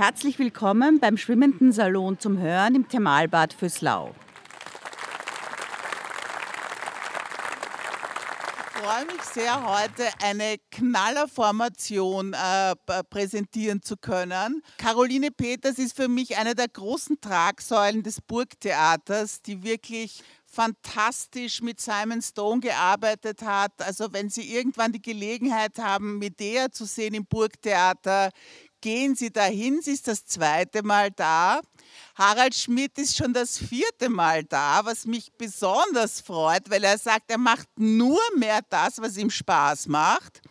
Herzlich willkommen beim Schwimmenden Salon zum Hören im Thermalbad Füßlau. Ich freue mich sehr, heute eine Knallerformation äh, präsentieren zu können. Caroline Peters ist für mich eine der großen Tragsäulen des Burgtheaters, die wirklich fantastisch mit Simon Stone gearbeitet hat. Also wenn Sie irgendwann die Gelegenheit haben, Medea zu sehen im Burgtheater, gehen Sie dahin. Sie ist das zweite Mal da. Harald Schmidt ist schon das vierte Mal da, was mich besonders freut, weil er sagt, er macht nur mehr das, was ihm Spaß macht.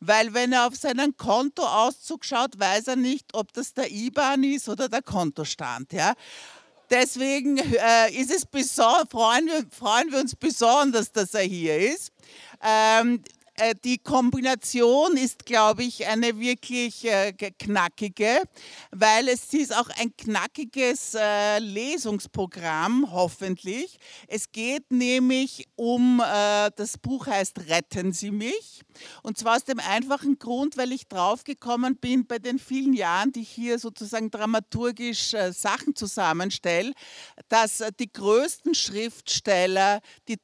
Weil wenn er auf seinen Kontoauszug schaut, weiß er nicht, ob das der IBAN ist oder der Kontostand. Ja? Deswegen äh, ist es freuen, wir, freuen wir uns besonders, dass er hier ist. Ähm, äh, die Kombination ist, glaube ich, eine wirklich äh, knackige, weil es ist auch ein knackiges äh, Lesungsprogramm, hoffentlich. Es geht nämlich um, das Buch heißt Retten Sie mich. Und zwar aus dem einfachen Grund, weil ich draufgekommen bin bei den vielen Jahren, die ich hier sozusagen dramaturgisch Sachen zusammenstelle, dass die größten Schriftsteller die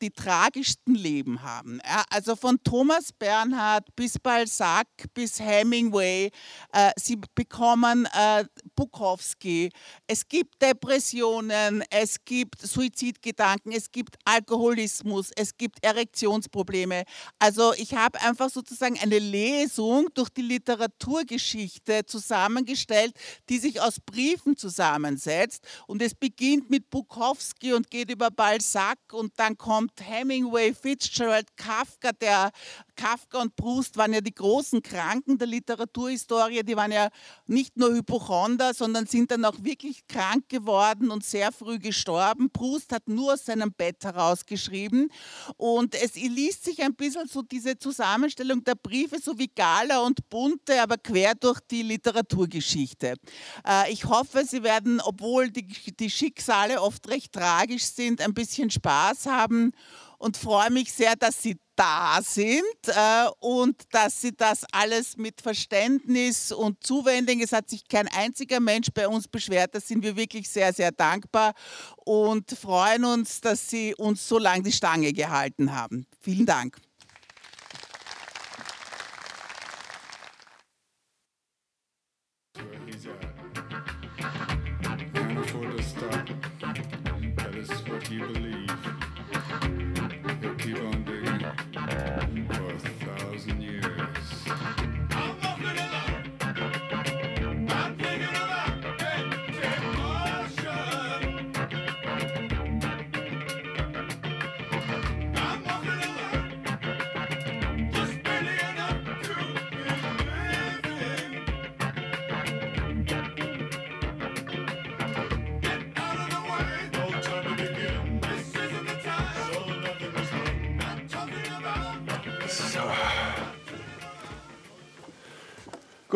die tragischsten Leben haben. Ja, also von Thomas Bernhard bis Balzac bis Hemingway. Äh, sie bekommen äh, Bukowski. Es gibt Depressionen, es gibt Suizidgedanken, es gibt Alkoholismus, es gibt Erektionsprobleme. Also ich habe einfach sozusagen eine Lesung durch die Literaturgeschichte zusammengestellt, die sich aus Briefen zusammensetzt. Und es beginnt mit Bukowski und geht über Balzac und dann kommt kommt Hemingway, Fitzgerald, Kafka, der Kafka und Proust waren ja die großen Kranken der Literaturhistorie, die waren ja nicht nur Hypochonder, sondern sind dann auch wirklich krank geworden und sehr früh gestorben. Proust hat nur aus seinem Bett herausgeschrieben und es liest sich ein bisschen so diese Zusammenstellung der Briefe, so wie Gala und Bunte, aber quer durch die Literaturgeschichte. Äh, ich hoffe, Sie werden, obwohl die, die Schicksale oft recht tragisch sind, ein bisschen Spaß haben und freue mich sehr, dass Sie da sind äh, und dass Sie das alles mit Verständnis und Zuwendung, es hat sich kein einziger Mensch bei uns beschwert, da sind wir wirklich sehr, sehr dankbar und freuen uns, dass Sie uns so lange die Stange gehalten haben. Vielen Dank. you believe.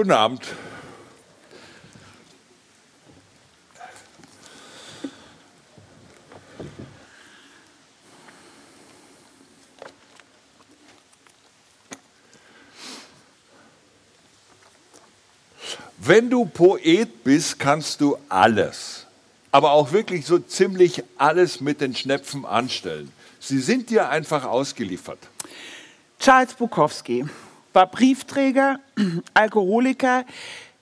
Guten Abend. Wenn du Poet bist, kannst du alles, aber auch wirklich so ziemlich alles mit den Schnepfen anstellen. Sie sind dir einfach ausgeliefert. Charles Bukowski, war Briefträger, Alkoholiker,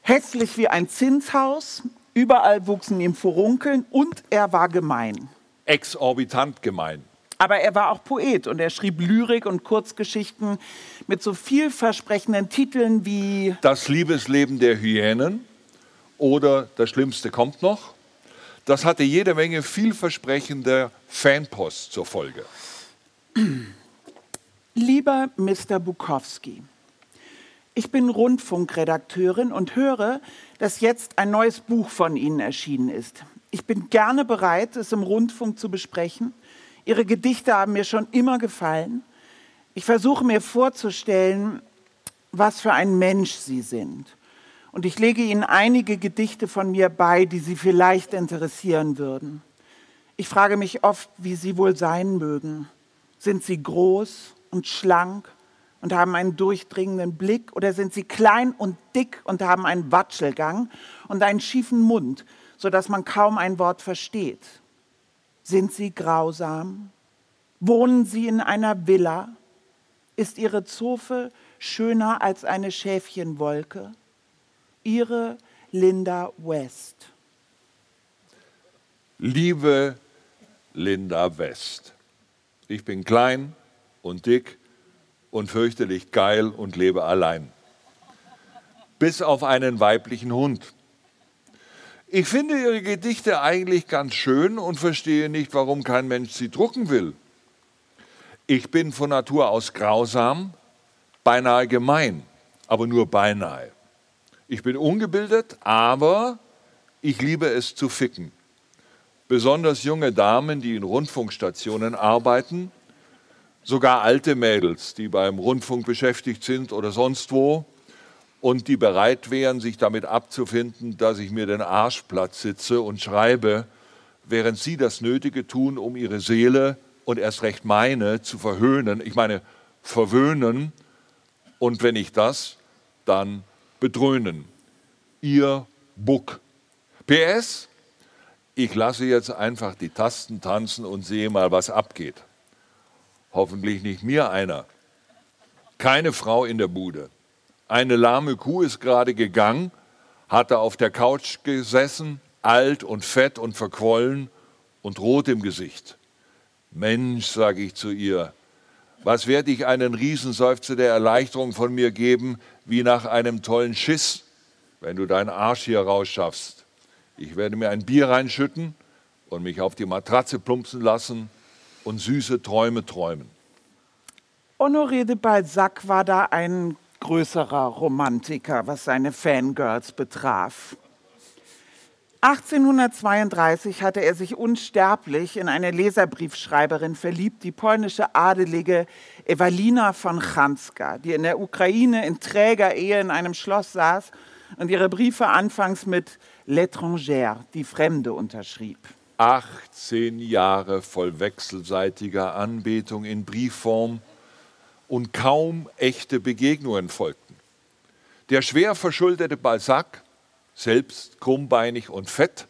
hässlich wie ein Zinshaus, überall wuchsen ihm Furunkeln und er war gemein. Exorbitant gemein. Aber er war auch Poet und er schrieb Lyrik und Kurzgeschichten mit so vielversprechenden Titeln wie Das Liebesleben der Hyänen oder Das Schlimmste kommt noch. Das hatte jede Menge vielversprechender Fanpost zur Folge. Lieber Mr. Bukowski, ich bin Rundfunkredakteurin und höre, dass jetzt ein neues Buch von Ihnen erschienen ist. Ich bin gerne bereit, es im Rundfunk zu besprechen. Ihre Gedichte haben mir schon immer gefallen. Ich versuche mir vorzustellen, was für ein Mensch Sie sind. Und ich lege Ihnen einige Gedichte von mir bei, die Sie vielleicht interessieren würden. Ich frage mich oft, wie Sie wohl sein mögen. Sind Sie groß und schlank, und haben einen durchdringenden Blick oder sind sie klein und dick und haben einen Watschelgang und einen schiefen Mund, sodass man kaum ein Wort versteht? Sind sie grausam? Wohnen sie in einer Villa? Ist ihre Zofe schöner als eine Schäfchenwolke? Ihre Linda West. Liebe Linda West, ich bin klein und dick und fürchterlich geil und lebe allein. Bis auf einen weiblichen Hund. Ich finde Ihre Gedichte eigentlich ganz schön und verstehe nicht, warum kein Mensch sie drucken will. Ich bin von Natur aus grausam, beinahe gemein, aber nur beinahe. Ich bin ungebildet, aber ich liebe es zu ficken. Besonders junge Damen, die in Rundfunkstationen arbeiten, sogar alte Mädels, die beim Rundfunk beschäftigt sind oder sonst wo und die bereit wären, sich damit abzufinden, dass ich mir den Arsch platt sitze und schreibe, während sie das Nötige tun, um ihre Seele und erst recht meine zu verhöhnen. Ich meine, verwöhnen und wenn ich das, dann bedröhnen. Ihr Buck. PS, ich lasse jetzt einfach die Tasten tanzen und sehe mal, was abgeht. Hoffentlich nicht mir einer. Keine Frau in der Bude. Eine lahme Kuh ist gerade gegangen, hatte auf der Couch gesessen, alt und fett und verquollen und rot im Gesicht. Mensch, sage ich zu ihr, was werde ich einen Riesenseufzer der Erleichterung von mir geben, wie nach einem tollen Schiss, wenn du deinen Arsch hier rausschaffst. Ich werde mir ein Bier reinschütten und mich auf die Matratze plumpsen lassen und süße Träume träumen. Honoré de Balzac war da ein größerer Romantiker, was seine Fangirls betraf. 1832 hatte er sich unsterblich in eine Leserbriefschreiberin verliebt, die polnische Adelige Ewalina von Chanska, die in der Ukraine in träger Ehe in einem Schloss saß und ihre Briefe anfangs mit L'étrangère, die Fremde, unterschrieb. 18 Jahre voll wechselseitiger Anbetung in Briefform und kaum echte Begegnungen folgten. Der schwer verschuldete Balzac selbst krummbeinig und fett,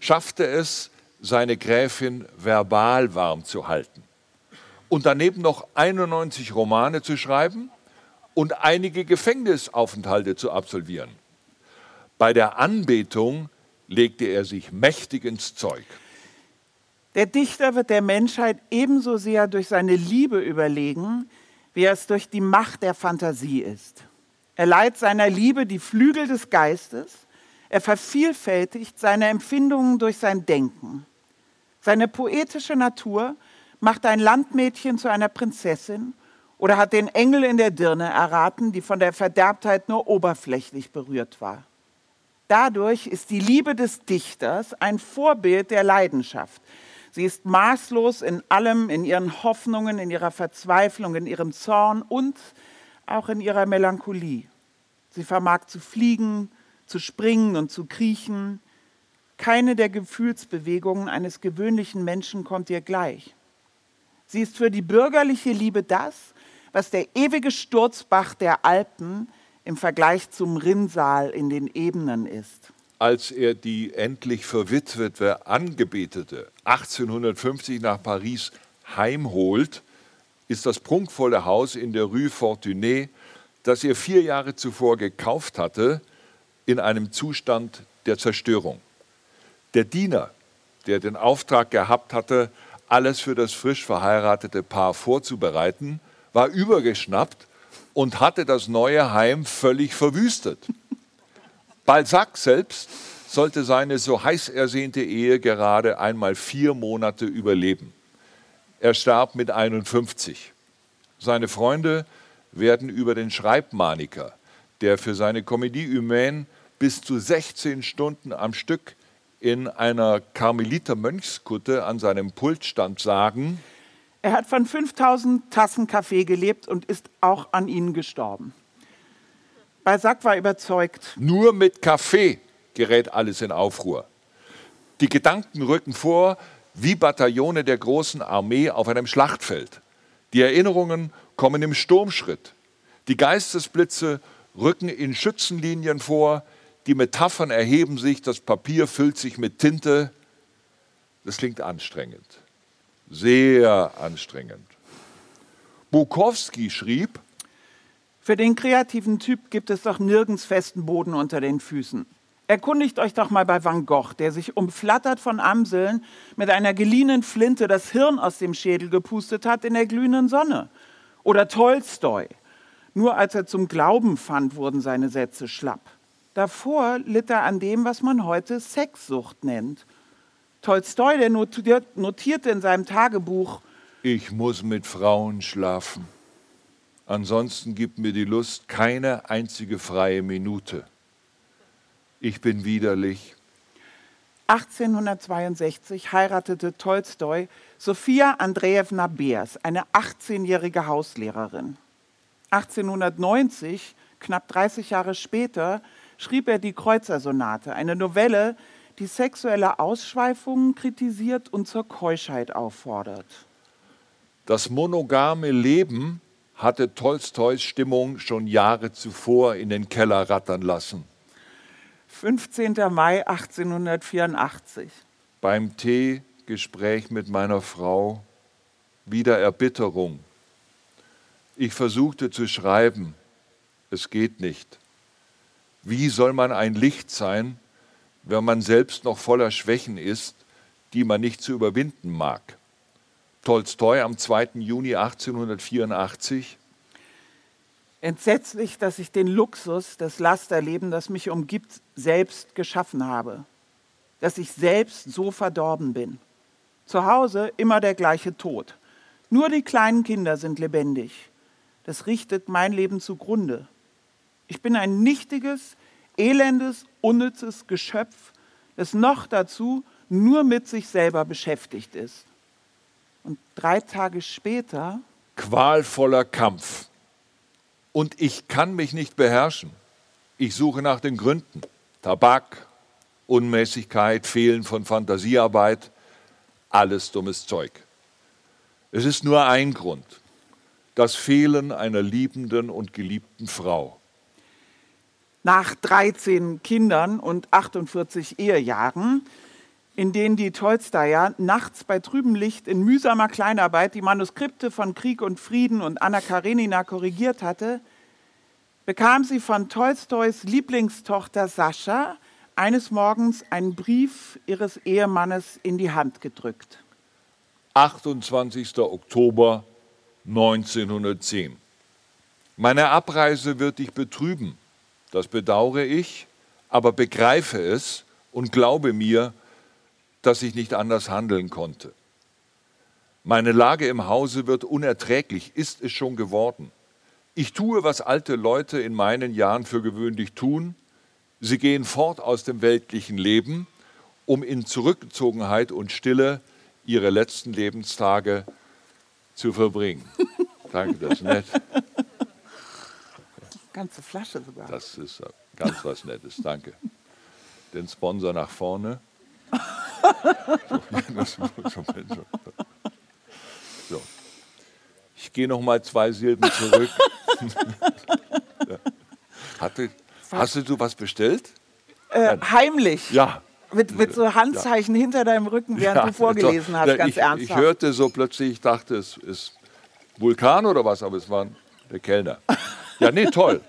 schaffte es, seine Gräfin verbal warm zu halten. Und daneben noch 91 Romane zu schreiben und einige Gefängnisaufenthalte zu absolvieren. Bei der Anbetung legte er sich mächtig ins Zeug. Der Dichter wird der Menschheit ebenso sehr durch seine Liebe überlegen, wie er es durch die Macht der Fantasie ist. Er leiht seiner Liebe die Flügel des Geistes er vervielfältigt seine Empfindungen durch sein Denken. Seine poetische Natur macht ein Landmädchen zu einer Prinzessin oder hat den Engel in der Dirne erraten, die von der Verderbtheit nur oberflächlich berührt war. Dadurch ist die Liebe des Dichters ein Vorbild der Leidenschaft. Sie ist maßlos in allem, in ihren Hoffnungen, in ihrer Verzweiflung, in ihrem Zorn und auch in ihrer Melancholie. Sie vermag zu fliegen, zu springen und zu kriechen. Keine der Gefühlsbewegungen eines gewöhnlichen Menschen kommt ihr gleich. Sie ist für die bürgerliche Liebe das, was der ewige Sturzbach der Alpen im Vergleich zum Rinnsal in den Ebenen ist. Als er die endlich verwitwete Angebetete 1850 nach Paris heimholt, ist das prunkvolle Haus in der Rue Fortuné, das er vier Jahre zuvor gekauft hatte, in einem Zustand der Zerstörung. Der Diener, der den Auftrag gehabt hatte, alles für das frisch verheiratete Paar vorzubereiten, war übergeschnappt und hatte das neue Heim völlig verwüstet. Balzac selbst sollte seine so heiß ersehnte Ehe gerade einmal vier Monate überleben. Er starb mit 51. Seine Freunde werden über den Schreibmaniker, der für seine Comédie humaine bis zu 16 Stunden am Stück in einer Karmeliter-Mönchskutte an seinem Pult stand, sagen, er hat von 5000 Tassen Kaffee gelebt und ist auch an ihnen gestorben. Balzac war überzeugt. Nur mit Kaffee gerät alles in Aufruhr. Die Gedanken rücken vor wie Bataillone der großen Armee auf einem Schlachtfeld. Die Erinnerungen kommen im Sturmschritt. Die Geistesblitze rücken in Schützenlinien vor, die Metaphern erheben sich, das Papier füllt sich mit Tinte. Das klingt anstrengend, sehr anstrengend. Bukowski schrieb, für den kreativen Typ gibt es doch nirgends festen Boden unter den Füßen. Erkundigt euch doch mal bei Van Gogh, der sich umflattert von Amseln mit einer geliehenen Flinte das Hirn aus dem Schädel gepustet hat in der glühenden Sonne. Oder Tolstoi. Nur als er zum Glauben fand, wurden seine Sätze schlapp. Davor litt er an dem, was man heute Sexsucht nennt. Tolstoi, der notierte in seinem Tagebuch, ich muss mit Frauen schlafen. Ansonsten gibt mir die Lust keine einzige freie Minute. Ich bin widerlich. 1862 heiratete Tolstoi Sophia Andrejewna Beers, eine 18-jährige Hauslehrerin. 1890, knapp 30 Jahre später, schrieb er die Kreuzersonate, eine Novelle, die sexuelle Ausschweifungen kritisiert und zur Keuschheit auffordert. Das monogame Leben hatte Tolstois Stimmung schon Jahre zuvor in den Keller rattern lassen. 15. Mai 1884. Beim Teegespräch mit meiner Frau wieder Erbitterung. Ich versuchte zu schreiben, es geht nicht. Wie soll man ein Licht sein, wenn man selbst noch voller Schwächen ist, die man nicht zu überwinden mag? Tolstoi am 2. Juni 1884 Entsetzlich, dass ich den Luxus, das Lasterleben, das mich umgibt, selbst geschaffen habe. Dass ich selbst so verdorben bin. Zu Hause immer der gleiche Tod. Nur die kleinen Kinder sind lebendig. Das richtet mein Leben zugrunde. Ich bin ein nichtiges, elendes, unnützes Geschöpf, das noch dazu nur mit sich selber beschäftigt ist. Und drei Tage später. Qualvoller Kampf und ich kann mich nicht beherrschen. Ich suche nach den Gründen. Tabak, Unmäßigkeit, Fehlen von Fantasiearbeit, alles dummes Zeug. Es ist nur ein Grund, das Fehlen einer liebenden und geliebten Frau. Nach 13 Kindern und 48 Ehejahren, in denen die Tolstaja nachts bei trübem Licht in mühsamer Kleinarbeit die Manuskripte von Krieg und Frieden und Anna Karenina korrigiert hatte, bekam sie von Tolstois Lieblingstochter Sascha eines Morgens einen Brief ihres Ehemannes in die Hand gedrückt. 28. Oktober 1910. Meine Abreise wird dich betrüben. Das bedauere ich, aber begreife es und glaube mir, dass ich nicht anders handeln konnte. Meine Lage im Hause wird unerträglich, ist es schon geworden. Ich tue, was alte Leute in meinen Jahren für gewöhnlich tun. Sie gehen fort aus dem weltlichen Leben, um in Zurückgezogenheit und Stille ihre letzten Lebenstage zu verbringen. Danke, das ist nett. Ganze Flasche sogar. Das ist ganz was Nettes, danke. Den Sponsor nach vorne. so. Ich gehe noch mal zwei Silben zurück. Hatte, hast du was bestellt? Äh, heimlich. Ja. Mit, mit so Handzeichen ja. hinter deinem Rücken, während ja, du vorgelesen hast, ganz ich, ernsthaft. Ich hörte so plötzlich, ich dachte, es ist Vulkan oder was, aber es war der Kellner. Ja, nee, toll.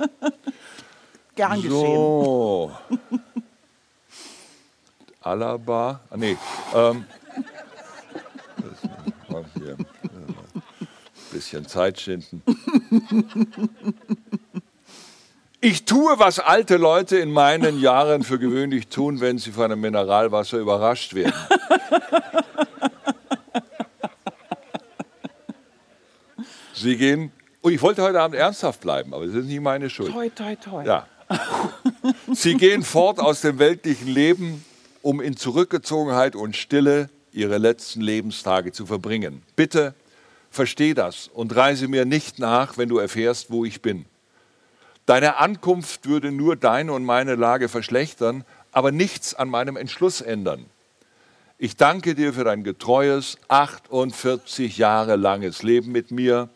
Gern so. Alaba, ah, nee, ähm, hier, bisschen Zeit schinden. Ich tue, was alte Leute in meinen Jahren für gewöhnlich tun, wenn sie von einem Mineralwasser überrascht werden. Sie gehen, oh, ich wollte heute Abend ernsthaft bleiben, aber das ist nicht meine Schuld. Toi, toi, toi. Ja. Sie gehen fort aus dem weltlichen Leben, um in Zurückgezogenheit und Stille ihre letzten Lebenstage zu verbringen. Bitte versteh das und reise mir nicht nach, wenn du erfährst, wo ich bin. Deine Ankunft würde nur deine und meine Lage verschlechtern, aber nichts an meinem Entschluss ändern. Ich danke dir für dein getreues, 48 Jahre langes Leben mit mir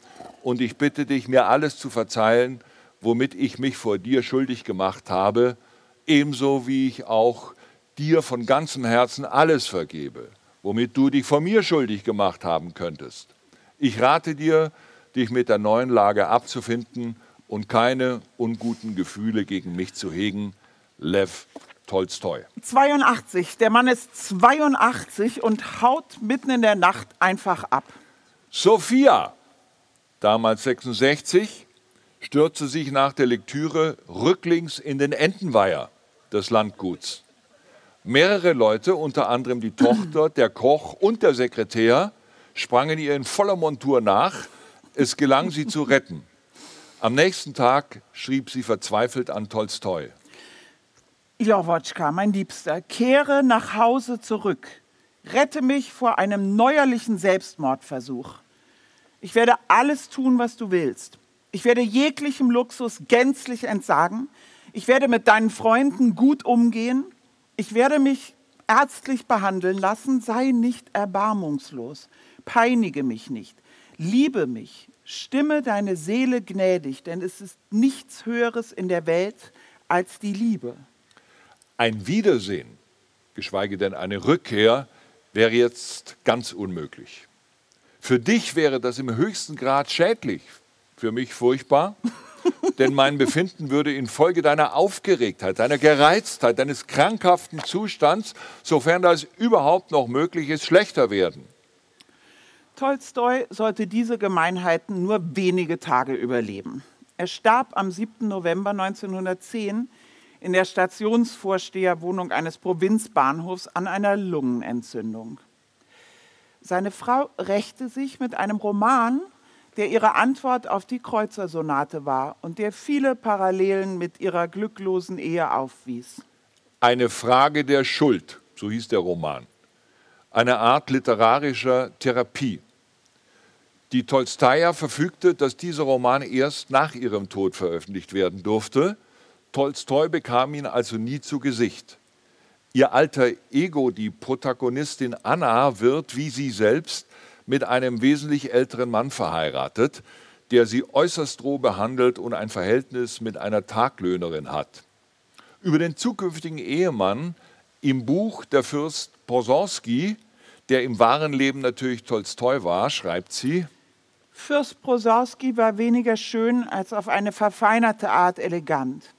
und ich bitte dich, mir alles zu verzeihen, womit ich mich vor dir schuldig gemacht habe, ebenso wie ich auch dir von ganzem Herzen alles vergebe, womit du dich vor mir schuldig gemacht haben könntest. Ich rate dir, dich mit der neuen Lage abzufinden und keine unguten Gefühle gegen mich zu hegen. Lev Tolstoi. 82. Der Mann ist 82 und haut mitten in der Nacht einfach ab. Sophia, damals 66, stürzte sich nach der Lektüre rücklings in den Entenweiher des Landguts. Mehrere Leute, unter anderem die Tochter, der Koch und der Sekretär, sprangen ihr in voller Montur nach. Es gelang, sie zu retten. Am nächsten Tag schrieb sie verzweifelt an Tolstoi. Ilowotschka, mein Liebster, kehre nach Hause zurück. Rette mich vor einem neuerlichen Selbstmordversuch. Ich werde alles tun, was du willst. Ich werde jeglichem Luxus gänzlich entsagen. Ich werde mit deinen Freunden gut umgehen. Ich werde mich ärztlich behandeln lassen. Sei nicht erbarmungslos. Peinige mich nicht. Liebe mich. Stimme deine Seele gnädig, denn es ist nichts Höheres in der Welt als die Liebe. Ein Wiedersehen, geschweige denn eine Rückkehr, wäre jetzt ganz unmöglich. Für dich wäre das im höchsten Grad schädlich, für mich furchtbar, denn mein Befinden würde infolge deiner Aufgeregtheit, deiner Gereiztheit, deines krankhaften Zustands, sofern das überhaupt noch möglich ist, schlechter werden. Tolstoi sollte diese Gemeinheiten nur wenige Tage überleben. Er starb am 7. November 1910 in der Stationsvorsteherwohnung eines Provinzbahnhofs an einer Lungenentzündung. Seine Frau rächte sich mit einem Roman, der ihre Antwort auf die Kreuzersonate war und der viele Parallelen mit ihrer glücklosen Ehe aufwies. Eine Frage der Schuld, so hieß der Roman. Eine Art literarischer Therapie. Die Tolstaja verfügte, dass dieser Roman erst nach ihrem Tod veröffentlicht werden durfte. Tolstoi bekam ihn also nie zu Gesicht. Ihr alter Ego, die Protagonistin Anna, wird wie sie selbst mit einem wesentlich älteren Mann verheiratet, der sie äußerst roh behandelt und ein Verhältnis mit einer Taglöhnerin hat. Über den zukünftigen Ehemann im Buch Der Fürst Posorski, der im wahren Leben natürlich Tolstoi war, schreibt sie, Fürst Prosorski war weniger schön als auf eine verfeinerte Art elegant.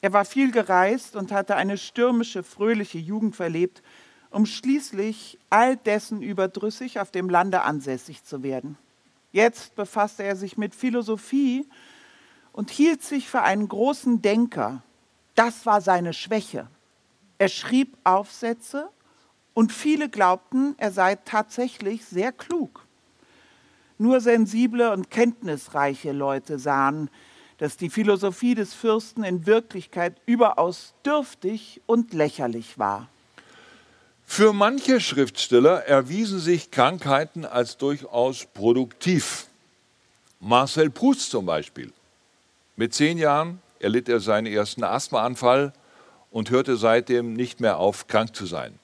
Er war viel gereist und hatte eine stürmische, fröhliche Jugend verlebt um schließlich all dessen überdrüssig auf dem Lande ansässig zu werden. Jetzt befasste er sich mit Philosophie und hielt sich für einen großen Denker. Das war seine Schwäche. Er schrieb Aufsätze und viele glaubten, er sei tatsächlich sehr klug. Nur sensible und kenntnisreiche Leute sahen, dass die Philosophie des Fürsten in Wirklichkeit überaus dürftig und lächerlich war. Für manche Schriftsteller erwiesen sich Krankheiten als durchaus produktiv. Marcel Proust zum Beispiel. Mit zehn Jahren erlitt er seinen ersten Asthmaanfall und hörte seitdem nicht mehr auf, krank zu sein.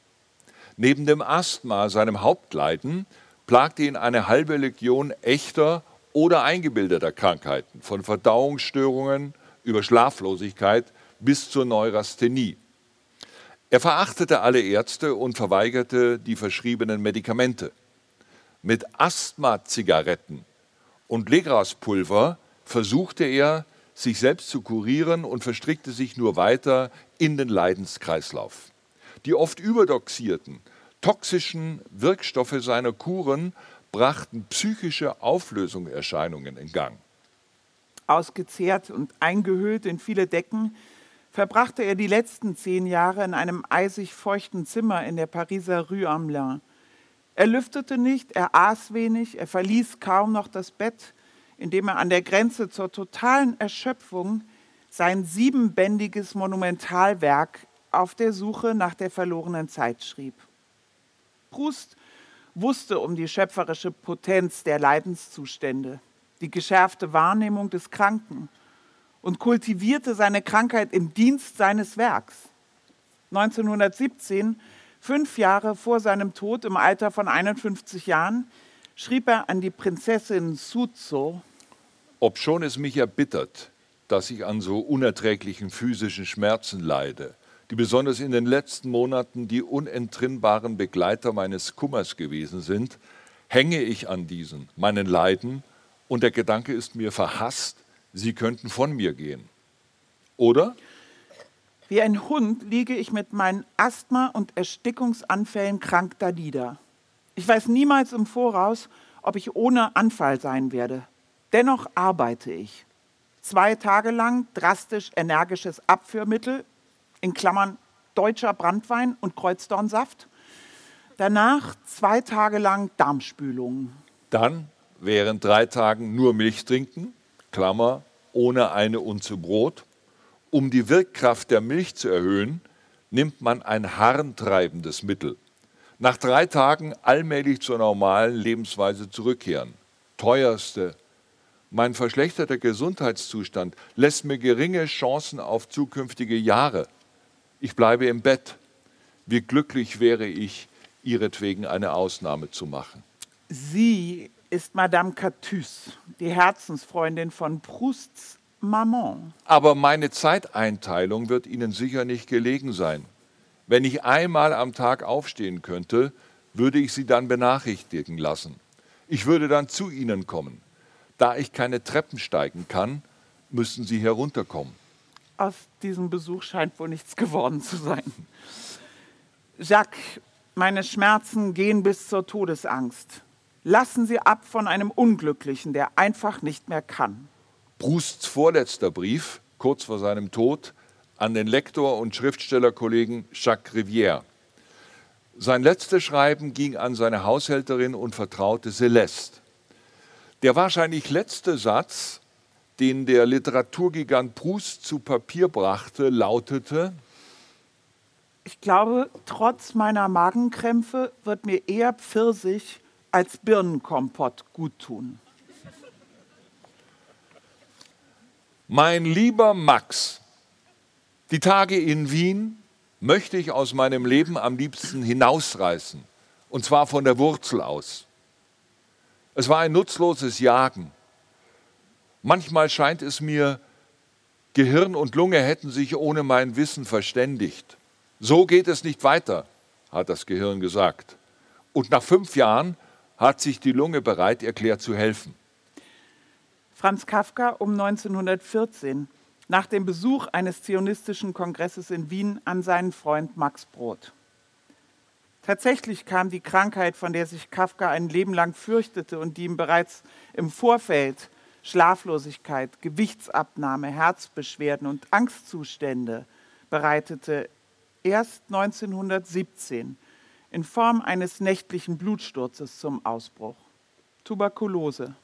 Neben dem Asthma, seinem Hauptleiden, plagte ihn eine halbe Legion echter oder eingebildeter Krankheiten, von Verdauungsstörungen über Schlaflosigkeit bis zur Neurasthenie. Er verachtete alle Ärzte und verweigerte die verschriebenen Medikamente. Mit Asthma-Zigaretten und Legraspulver versuchte er, sich selbst zu kurieren und verstrickte sich nur weiter in den Leidenskreislauf. Die oft überdoxierten, toxischen Wirkstoffe seiner Kuren brachten psychische Auflösungserscheinungen in Gang. Ausgezehrt und eingehüllt in viele Decken verbrachte er die letzten zehn Jahre in einem eisig feuchten Zimmer in der Pariser Rue Amelin. Er lüftete nicht, er aß wenig, er verließ kaum noch das Bett, indem er an der Grenze zur totalen Erschöpfung sein siebenbändiges Monumentalwerk auf der Suche nach der verlorenen Zeit schrieb. Proust wusste um die schöpferische Potenz der Leidenszustände, die geschärfte Wahrnehmung des Kranken und kultivierte seine Krankheit im Dienst seines Werks. 1917, fünf Jahre vor seinem Tod im Alter von 51 Jahren, schrieb er an die Prinzessin Suzo, Obschon es mich erbittert, dass ich an so unerträglichen physischen Schmerzen leide, die besonders in den letzten Monaten die unentrinnbaren Begleiter meines Kummers gewesen sind, hänge ich an diesen, meinen Leiden, und der Gedanke ist mir verhasst, sie könnten von mir gehen. Oder? Wie ein Hund liege ich mit meinen Asthma- und Erstickungsanfällen krank da nieder. Ich weiß niemals im Voraus, ob ich ohne Anfall sein werde. Dennoch arbeite ich. Zwei Tage lang drastisch energisches Abführmittel, in Klammern deutscher Brandwein und Kreuzdornsaft. Danach zwei Tage lang Darmspülung. Dann während drei Tagen nur Milch trinken, Klammer, ohne eine Unze Brot. Um die Wirkkraft der Milch zu erhöhen, nimmt man ein harntreibendes Mittel. Nach drei Tagen allmählich zur normalen Lebensweise zurückkehren. Teuerste. Mein verschlechterter Gesundheitszustand lässt mir geringe Chancen auf zukünftige Jahre. Ich bleibe im Bett. Wie glücklich wäre ich, ihretwegen eine Ausnahme zu machen. Sie ist Madame Catus, die Herzensfreundin von Prousts Maman. Aber meine Zeiteinteilung wird Ihnen sicher nicht gelegen sein. Wenn ich einmal am Tag aufstehen könnte, würde ich Sie dann benachrichtigen lassen. Ich würde dann zu Ihnen kommen. Da ich keine Treppen steigen kann, müssen Sie herunterkommen. Aus diesem Besuch scheint wohl nichts geworden zu sein. Jacques, meine Schmerzen gehen bis zur Todesangst. Lassen Sie ab von einem Unglücklichen, der einfach nicht mehr kann. Prousts vorletzter Brief, kurz vor seinem Tod, an den Lektor und Schriftstellerkollegen Jacques Rivière. Sein letztes Schreiben ging an seine Haushälterin und Vertraute Celeste. Der wahrscheinlich letzte Satz, den der Literaturgigant Proust zu Papier brachte, lautete, Ich glaube, trotz meiner Magenkrämpfe wird mir eher Pfirsich als Birnenkompott guttun. Mein lieber Max, die Tage in Wien möchte ich aus meinem Leben am liebsten hinausreißen, und zwar von der Wurzel aus. Es war ein nutzloses Jagen. Manchmal scheint es mir, Gehirn und Lunge hätten sich ohne mein Wissen verständigt. So geht es nicht weiter, hat das Gehirn gesagt. Und nach fünf Jahren hat sich die Lunge bereit erklärt zu helfen. Franz Kafka um 1914, nach dem Besuch eines zionistischen Kongresses in Wien an seinen Freund Max Brod. Tatsächlich kam die Krankheit, von der sich Kafka ein Leben lang fürchtete und die ihm bereits im Vorfeld Schlaflosigkeit, Gewichtsabnahme, Herzbeschwerden und Angstzustände bereitete, erst 1917 in Form eines nächtlichen Blutsturzes zum Ausbruch. Tuberkulose.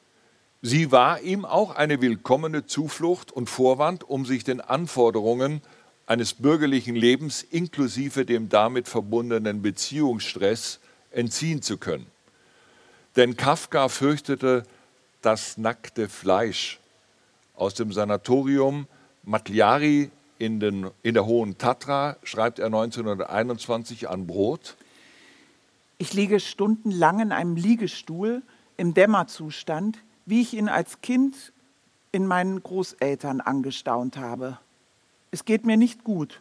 Sie war ihm auch eine willkommene Zuflucht und Vorwand, um sich den Anforderungen eines bürgerlichen Lebens inklusive dem damit verbundenen Beziehungsstress entziehen zu können. Denn Kafka fürchtete das nackte Fleisch. Aus dem Sanatorium Matliari in, den, in der Hohen Tatra schreibt er 1921 an Brot. Ich liege stundenlang in einem Liegestuhl im Dämmerzustand, wie ich ihn als Kind in meinen Großeltern angestaunt habe. Es geht mir nicht gut.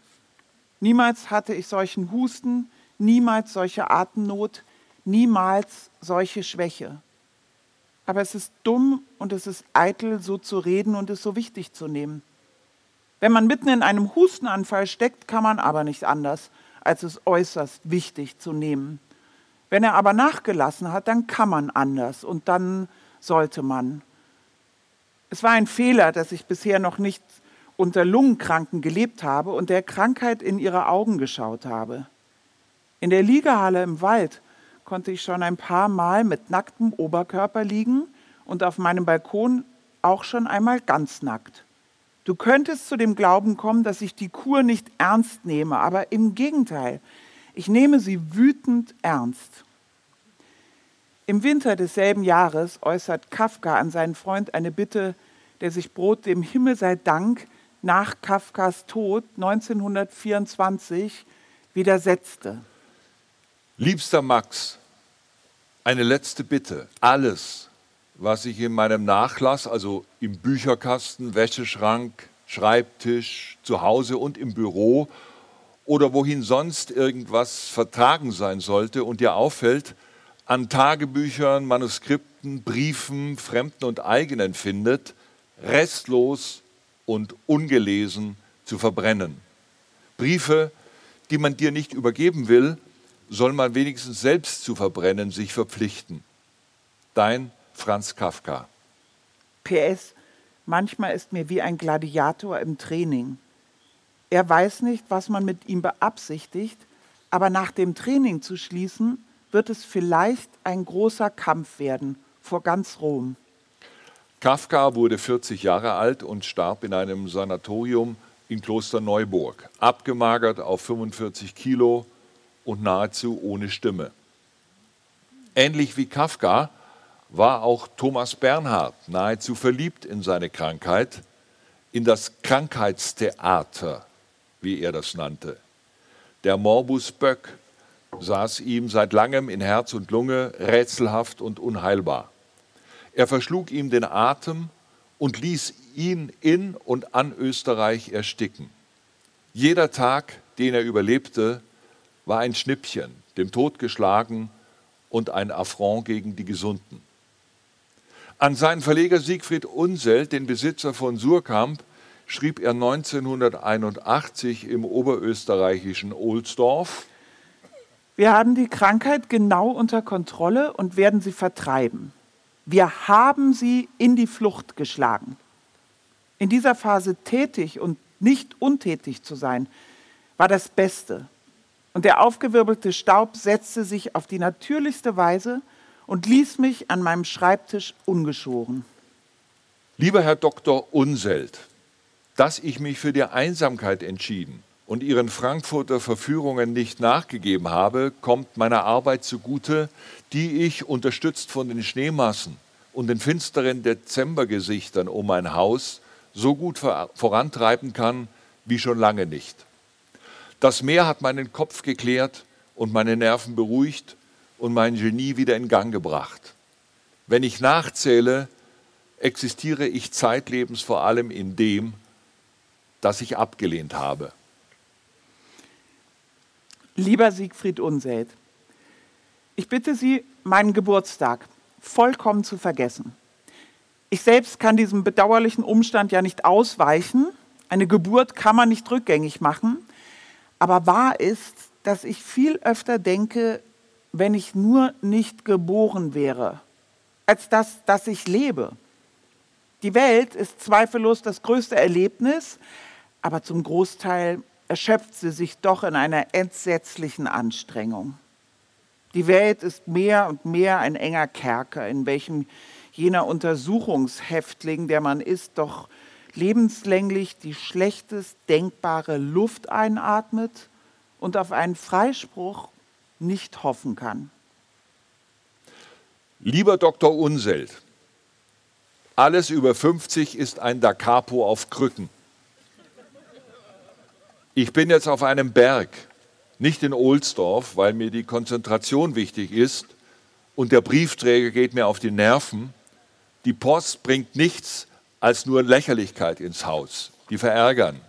Niemals hatte ich solchen Husten, niemals solche Atemnot, niemals solche Schwäche. Aber es ist dumm und es ist eitel, so zu reden und es so wichtig zu nehmen. Wenn man mitten in einem Hustenanfall steckt, kann man aber nicht anders, als es äußerst wichtig zu nehmen. Wenn er aber nachgelassen hat, dann kann man anders und dann sollte man. Es war ein Fehler, dass ich bisher noch nicht unter Lungenkranken gelebt habe und der Krankheit in ihre Augen geschaut habe. In der Liegehalle im Wald konnte ich schon ein paar Mal mit nacktem Oberkörper liegen und auf meinem Balkon auch schon einmal ganz nackt. Du könntest zu dem Glauben kommen, dass ich die Kur nicht ernst nehme, aber im Gegenteil, ich nehme sie wütend ernst. Im Winter desselben Jahres äußert Kafka an seinen Freund eine Bitte, der sich Brot dem Himmel sei Dank nach Kafkas Tod 1924 widersetzte. Liebster Max, eine letzte Bitte. Alles, was ich in meinem Nachlass, also im Bücherkasten, Wäscheschrank, Schreibtisch, zu Hause und im Büro oder wohin sonst irgendwas vertragen sein sollte und dir auffällt, an Tagebüchern, Manuskripten, Briefen, fremden und eigenen findet, restlos und ungelesen zu verbrennen. Briefe, die man dir nicht übergeben will, soll man wenigstens selbst zu verbrennen sich verpflichten. Dein Franz Kafka. PS, manchmal ist mir wie ein Gladiator im Training. Er weiß nicht, was man mit ihm beabsichtigt, aber nach dem Training zu schließen, wird es vielleicht ein großer Kampf werden vor ganz Rom. Kafka wurde 40 Jahre alt und starb in einem Sanatorium in Klosterneuburg, abgemagert auf 45 Kilo und nahezu ohne Stimme. Ähnlich wie Kafka war auch Thomas Bernhard nahezu verliebt in seine Krankheit, in das Krankheitstheater, wie er das nannte. Der Morbus Böck saß ihm seit langem in Herz und Lunge rätselhaft und unheilbar. Er verschlug ihm den Atem und ließ ihn in und an Österreich ersticken. Jeder Tag, den er überlebte, war ein Schnippchen, dem Tod geschlagen und ein Affront gegen die Gesunden. An seinen Verleger Siegfried Unselt, den Besitzer von Surkamp, schrieb er 1981 im oberösterreichischen Ohlsdorf, Wir haben die Krankheit genau unter Kontrolle und werden sie vertreiben. Wir haben sie in die Flucht geschlagen. In dieser Phase tätig und nicht untätig zu sein, war das Beste. Und der aufgewirbelte Staub setzte sich auf die natürlichste Weise und ließ mich an meinem Schreibtisch ungeschoren. Lieber Herr Dr. Unselt, dass ich mich für die Einsamkeit entschieden und Ihren Frankfurter Verführungen nicht nachgegeben habe, kommt meiner Arbeit zugute, die ich, unterstützt von den Schneemassen und den finsteren Dezembergesichtern um mein Haus, so gut vorantreiben kann wie schon lange nicht. Das Meer hat meinen Kopf geklärt und meine Nerven beruhigt und mein Genie wieder in Gang gebracht. Wenn ich nachzähle, existiere ich zeitlebens vor allem in dem, das ich abgelehnt habe. Lieber Siegfried Unselt, ich bitte Sie, meinen Geburtstag vollkommen zu vergessen. Ich selbst kann diesem bedauerlichen Umstand ja nicht ausweichen. Eine Geburt kann man nicht rückgängig machen. Aber wahr ist, dass ich viel öfter denke, wenn ich nur nicht geboren wäre, als das, dass ich lebe. Die Welt ist zweifellos das größte Erlebnis, aber zum Großteil erschöpft sie sich doch in einer entsetzlichen Anstrengung. Die Welt ist mehr und mehr ein enger Kerker, in welchem jener Untersuchungshäftling, der man ist, doch lebenslänglich die schlechtest denkbare Luft einatmet und auf einen Freispruch nicht hoffen kann. Lieber Dr. Unselt, alles über 50 ist ein Da Capo auf Krücken. Ich bin jetzt auf einem Berg, nicht in Ohlsdorf, weil mir die Konzentration wichtig ist und der Briefträger geht mir auf die Nerven. Die Post bringt nichts als nur Lächerlichkeit ins Haus, die verärgern.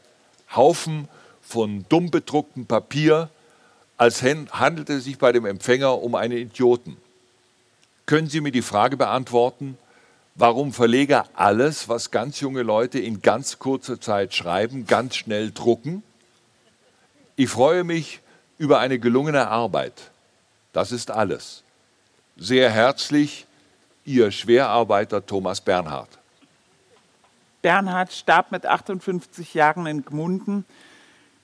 Haufen von dumm bedrucktem Papier, als handelte es sich bei dem Empfänger um einen Idioten. Können Sie mir die Frage beantworten, warum Verleger alles, was ganz junge Leute in ganz kurzer Zeit schreiben, ganz schnell drucken? Ich freue mich über eine gelungene Arbeit. Das ist alles. Sehr herzlich, Ihr Schwerarbeiter Thomas Bernhard. Bernhard starb mit 58 Jahren in Gmunden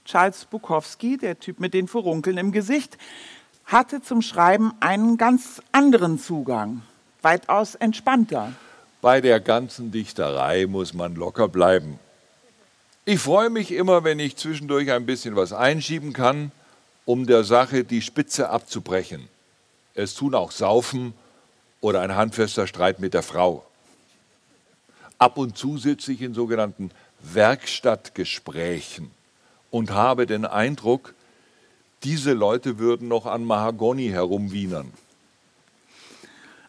Charles Bukowski, der Typ mit den Furunkeln im Gesicht, hatte zum Schreiben einen ganz anderen Zugang, weitaus entspannter. Bei der ganzen Dichterei muss man locker bleiben. Ich freue mich immer, wenn ich zwischendurch ein bisschen was einschieben kann, um der Sache die Spitze abzubrechen. Es tun auch Saufen oder ein handfester Streit mit der Frau. Ab und zu sitze ich in sogenannten Werkstattgesprächen und habe den Eindruck, diese Leute würden noch an Mahagoni herumwienern.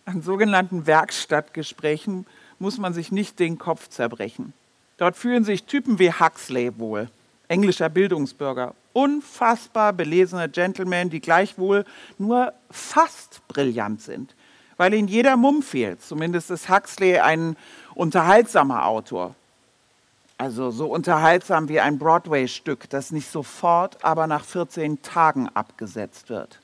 An sogenannten Werkstattgesprächen muss man sich nicht den Kopf zerbrechen. Dort fühlen sich Typen wie Huxley wohl, englischer Bildungsbürger, unfassbar belesene Gentlemen, die gleichwohl nur fast brillant sind, weil ihnen jeder Mumm fehlt. Zumindest ist Huxley ein unterhaltsamer Autor. Also so unterhaltsam wie ein Broadway-Stück, das nicht sofort, aber nach 14 Tagen abgesetzt wird.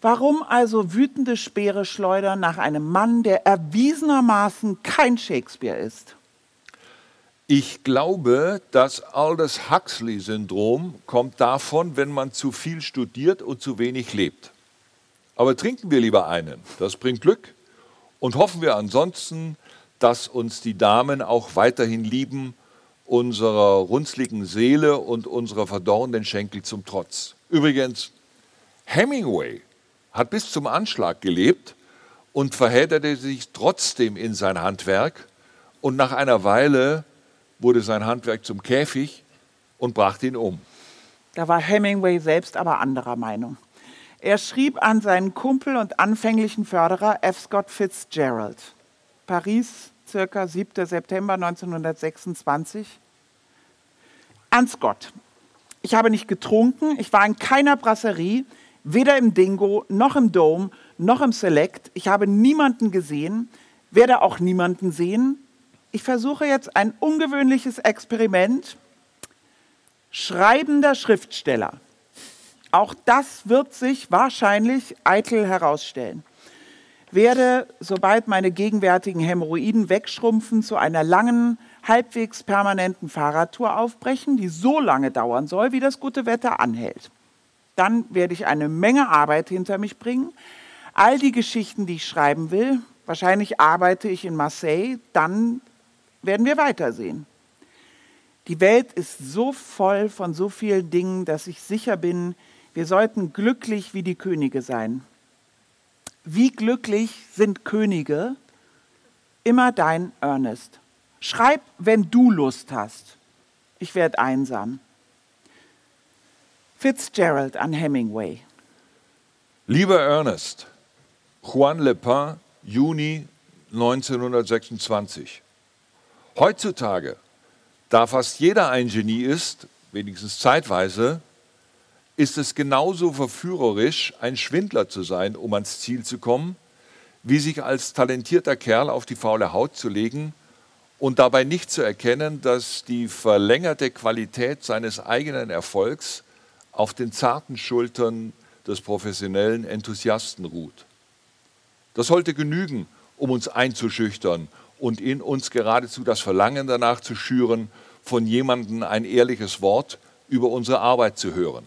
Warum also wütende Speere schleudern nach einem Mann, der erwiesenermaßen kein Shakespeare ist? Ich glaube, das Aldous Huxley-Syndrom kommt davon, wenn man zu viel studiert und zu wenig lebt. Aber trinken wir lieber einen, das bringt Glück. Und hoffen wir ansonsten, dass uns die Damen auch weiterhin lieben, unserer runzligen Seele und unserer verdorrenden Schenkel zum Trotz. Übrigens, Hemingway hat bis zum Anschlag gelebt und verhedderte sich trotzdem in sein Handwerk und nach einer Weile wurde sein Handwerk zum Käfig und brachte ihn um. Da war Hemingway selbst aber anderer Meinung. Er schrieb an seinen Kumpel und anfänglichen Förderer F. Scott Fitzgerald. Paris, circa 7. September 1926. An Scott. Ich habe nicht getrunken, ich war in keiner Brasserie, weder im Dingo, noch im Dome, noch im Select. Ich habe niemanden gesehen, werde auch niemanden sehen. Ich versuche jetzt ein ungewöhnliches Experiment. Schreibender Schriftsteller. Auch das wird sich wahrscheinlich eitel herausstellen. Werde, sobald meine gegenwärtigen Hämorrhoiden wegschrumpfen, zu einer langen, halbwegs permanenten Fahrradtour aufbrechen, die so lange dauern soll, wie das gute Wetter anhält. Dann werde ich eine Menge Arbeit hinter mich bringen. All die Geschichten, die ich schreiben will, wahrscheinlich arbeite ich in Marseille, dann werden wir weitersehen. Die Welt ist so voll von so vielen Dingen, dass ich sicher bin, wir sollten glücklich wie die Könige sein. Wie glücklich sind Könige? Immer dein Ernest. Schreib, wenn du Lust hast. Ich werde einsam. Fitzgerald an Hemingway. Lieber Ernest, Juan Le Pen, Juni 1926. Heutzutage, da fast jeder ein Genie ist, wenigstens zeitweise, ist es genauso verführerisch, ein Schwindler zu sein, um ans Ziel zu kommen, wie sich als talentierter Kerl auf die faule Haut zu legen und dabei nicht zu erkennen, dass die verlängerte Qualität seines eigenen Erfolgs auf den zarten Schultern des professionellen Enthusiasten ruht. Das sollte genügen, um uns einzuschüchtern und in uns geradezu das Verlangen danach zu schüren, von jemandem ein ehrliches Wort über unsere Arbeit zu hören.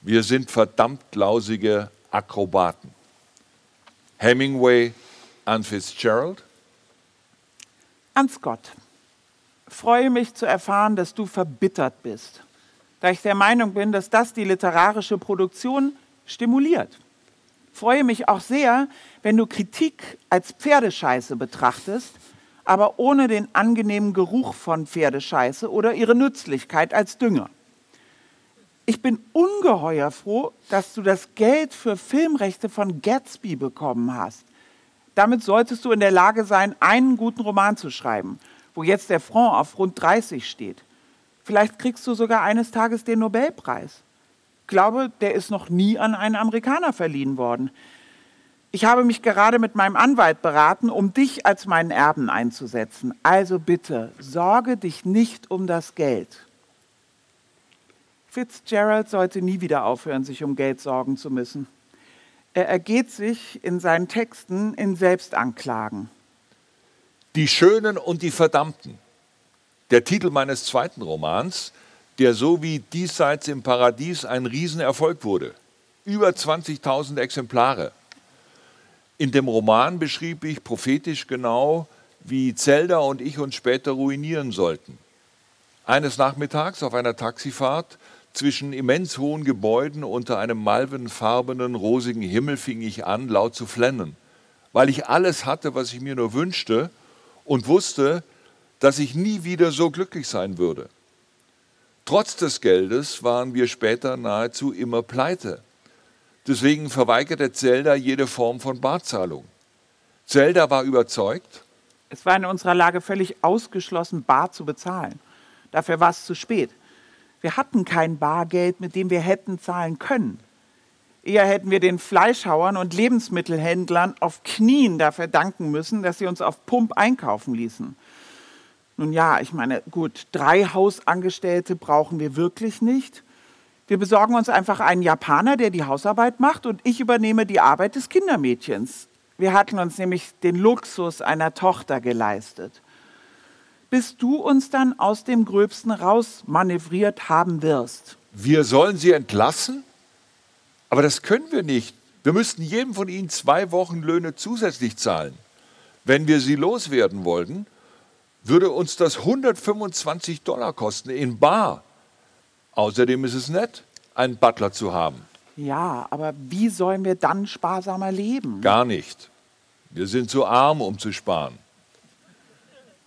Wir sind verdammt lausige Akrobaten. Hemingway an Fitzgerald? An Scott. Freue mich zu erfahren, dass du verbittert bist da ich der Meinung bin, dass das die literarische Produktion stimuliert. Freue mich auch sehr, wenn du Kritik als Pferdescheiße betrachtest, aber ohne den angenehmen Geruch von Pferdescheiße oder ihre Nützlichkeit als Dünger. Ich bin ungeheuer froh, dass du das Geld für Filmrechte von Gatsby bekommen hast. Damit solltest du in der Lage sein, einen guten Roman zu schreiben, wo jetzt der Front auf rund 30 steht. Vielleicht kriegst du sogar eines Tages den Nobelpreis. Ich glaube, der ist noch nie an einen Amerikaner verliehen worden. Ich habe mich gerade mit meinem Anwalt beraten, um dich als meinen Erben einzusetzen. Also bitte, sorge dich nicht um das Geld. Fitzgerald sollte nie wieder aufhören, sich um Geld sorgen zu müssen. Er ergeht sich in seinen Texten in Selbstanklagen. Die Schönen und die Verdammten der Titel meines zweiten Romans, der so wie Diesseits im Paradies ein Riesenerfolg wurde. Über 20.000 Exemplare. In dem Roman beschrieb ich prophetisch genau, wie Zelda und ich uns später ruinieren sollten. Eines Nachmittags auf einer Taxifahrt zwischen immens hohen Gebäuden unter einem malvenfarbenen, rosigen Himmel fing ich an, laut zu flennen, weil ich alles hatte, was ich mir nur wünschte und wusste, dass ich nie wieder so glücklich sein würde. Trotz des Geldes waren wir später nahezu immer pleite. Deswegen verweigerte Zelda jede Form von Barzahlung. Zelda war überzeugt, Es war in unserer Lage völlig ausgeschlossen, bar zu bezahlen. Dafür war es zu spät. Wir hatten kein Bargeld, mit dem wir hätten zahlen können. Eher hätten wir den Fleischhauern und Lebensmittelhändlern auf Knien dafür danken müssen, dass sie uns auf Pump einkaufen ließen. Nun ja, ich meine, gut, drei Hausangestellte brauchen wir wirklich nicht. Wir besorgen uns einfach einen Japaner, der die Hausarbeit macht und ich übernehme die Arbeit des Kindermädchens. Wir hatten uns nämlich den Luxus einer Tochter geleistet. Bis du uns dann aus dem Gröbsten rausmanövriert haben wirst. Wir sollen sie entlassen? Aber das können wir nicht. Wir müssten jedem von ihnen zwei Wochen Löhne zusätzlich zahlen. Wenn wir sie loswerden wollten, würde uns das 125 Dollar kosten in Bar. Außerdem ist es nett, einen Butler zu haben. Ja, aber wie sollen wir dann sparsamer leben? Gar nicht. Wir sind zu arm, um zu sparen.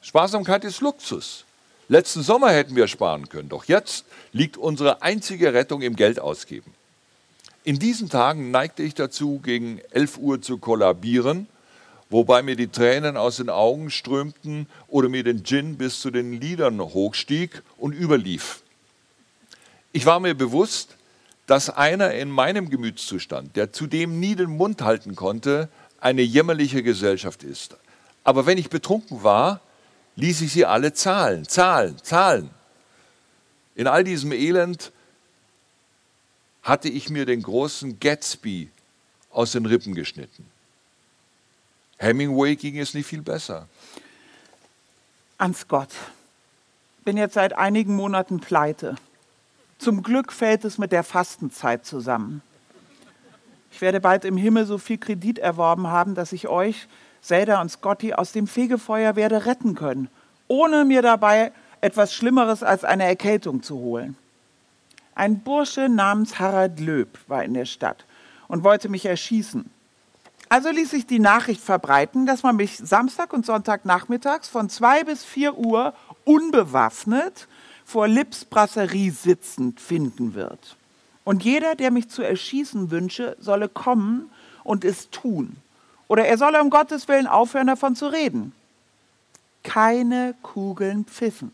Sparsamkeit ist Luxus. Letzten Sommer hätten wir sparen können, doch jetzt liegt unsere einzige Rettung im Geld ausgeben. In diesen Tagen neigte ich dazu, gegen 11 Uhr zu kollabieren, wobei mir die Tränen aus den Augen strömten oder mir den Gin bis zu den Lidern hochstieg und überlief. Ich war mir bewusst, dass einer in meinem Gemütszustand, der zudem nie den Mund halten konnte, eine jämmerliche Gesellschaft ist. Aber wenn ich betrunken war, ließ ich sie alle zahlen, zahlen, zahlen. In all diesem Elend hatte ich mir den großen Gatsby aus den Rippen geschnitten. Hemingway ging es nicht viel besser. Ans Gott. Bin jetzt seit einigen Monaten pleite. Zum Glück fällt es mit der Fastenzeit zusammen. Ich werde bald im Himmel so viel Kredit erworben haben, dass ich euch, Zelda und Scotty, aus dem Fegefeuer werde retten können, ohne mir dabei etwas Schlimmeres als eine Erkältung zu holen. Ein Bursche namens Harald Löb war in der Stadt und wollte mich erschießen. Also ließ ich die Nachricht verbreiten, dass man mich Samstag und Sonntag nachmittags von zwei bis vier Uhr unbewaffnet vor Lips Brasserie sitzend finden wird. Und jeder, der mich zu erschießen wünsche, solle kommen und es tun. Oder er solle um Gottes Willen aufhören, davon zu reden. Keine Kugeln pfiffen.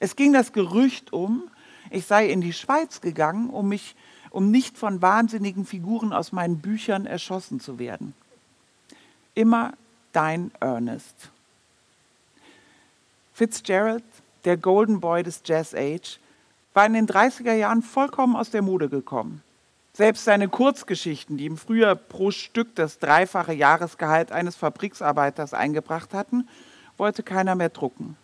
Es ging das Gerücht um, ich sei in die Schweiz gegangen, um mich, um nicht von wahnsinnigen Figuren aus meinen Büchern erschossen zu werden. Immer dein Ernest. Fitzgerald, der Golden Boy des Jazz Age, war in den 30er Jahren vollkommen aus der Mode gekommen. Selbst seine Kurzgeschichten, die im Frühjahr pro Stück das dreifache Jahresgehalt eines Fabriksarbeiters eingebracht hatten, wollte keiner mehr drucken.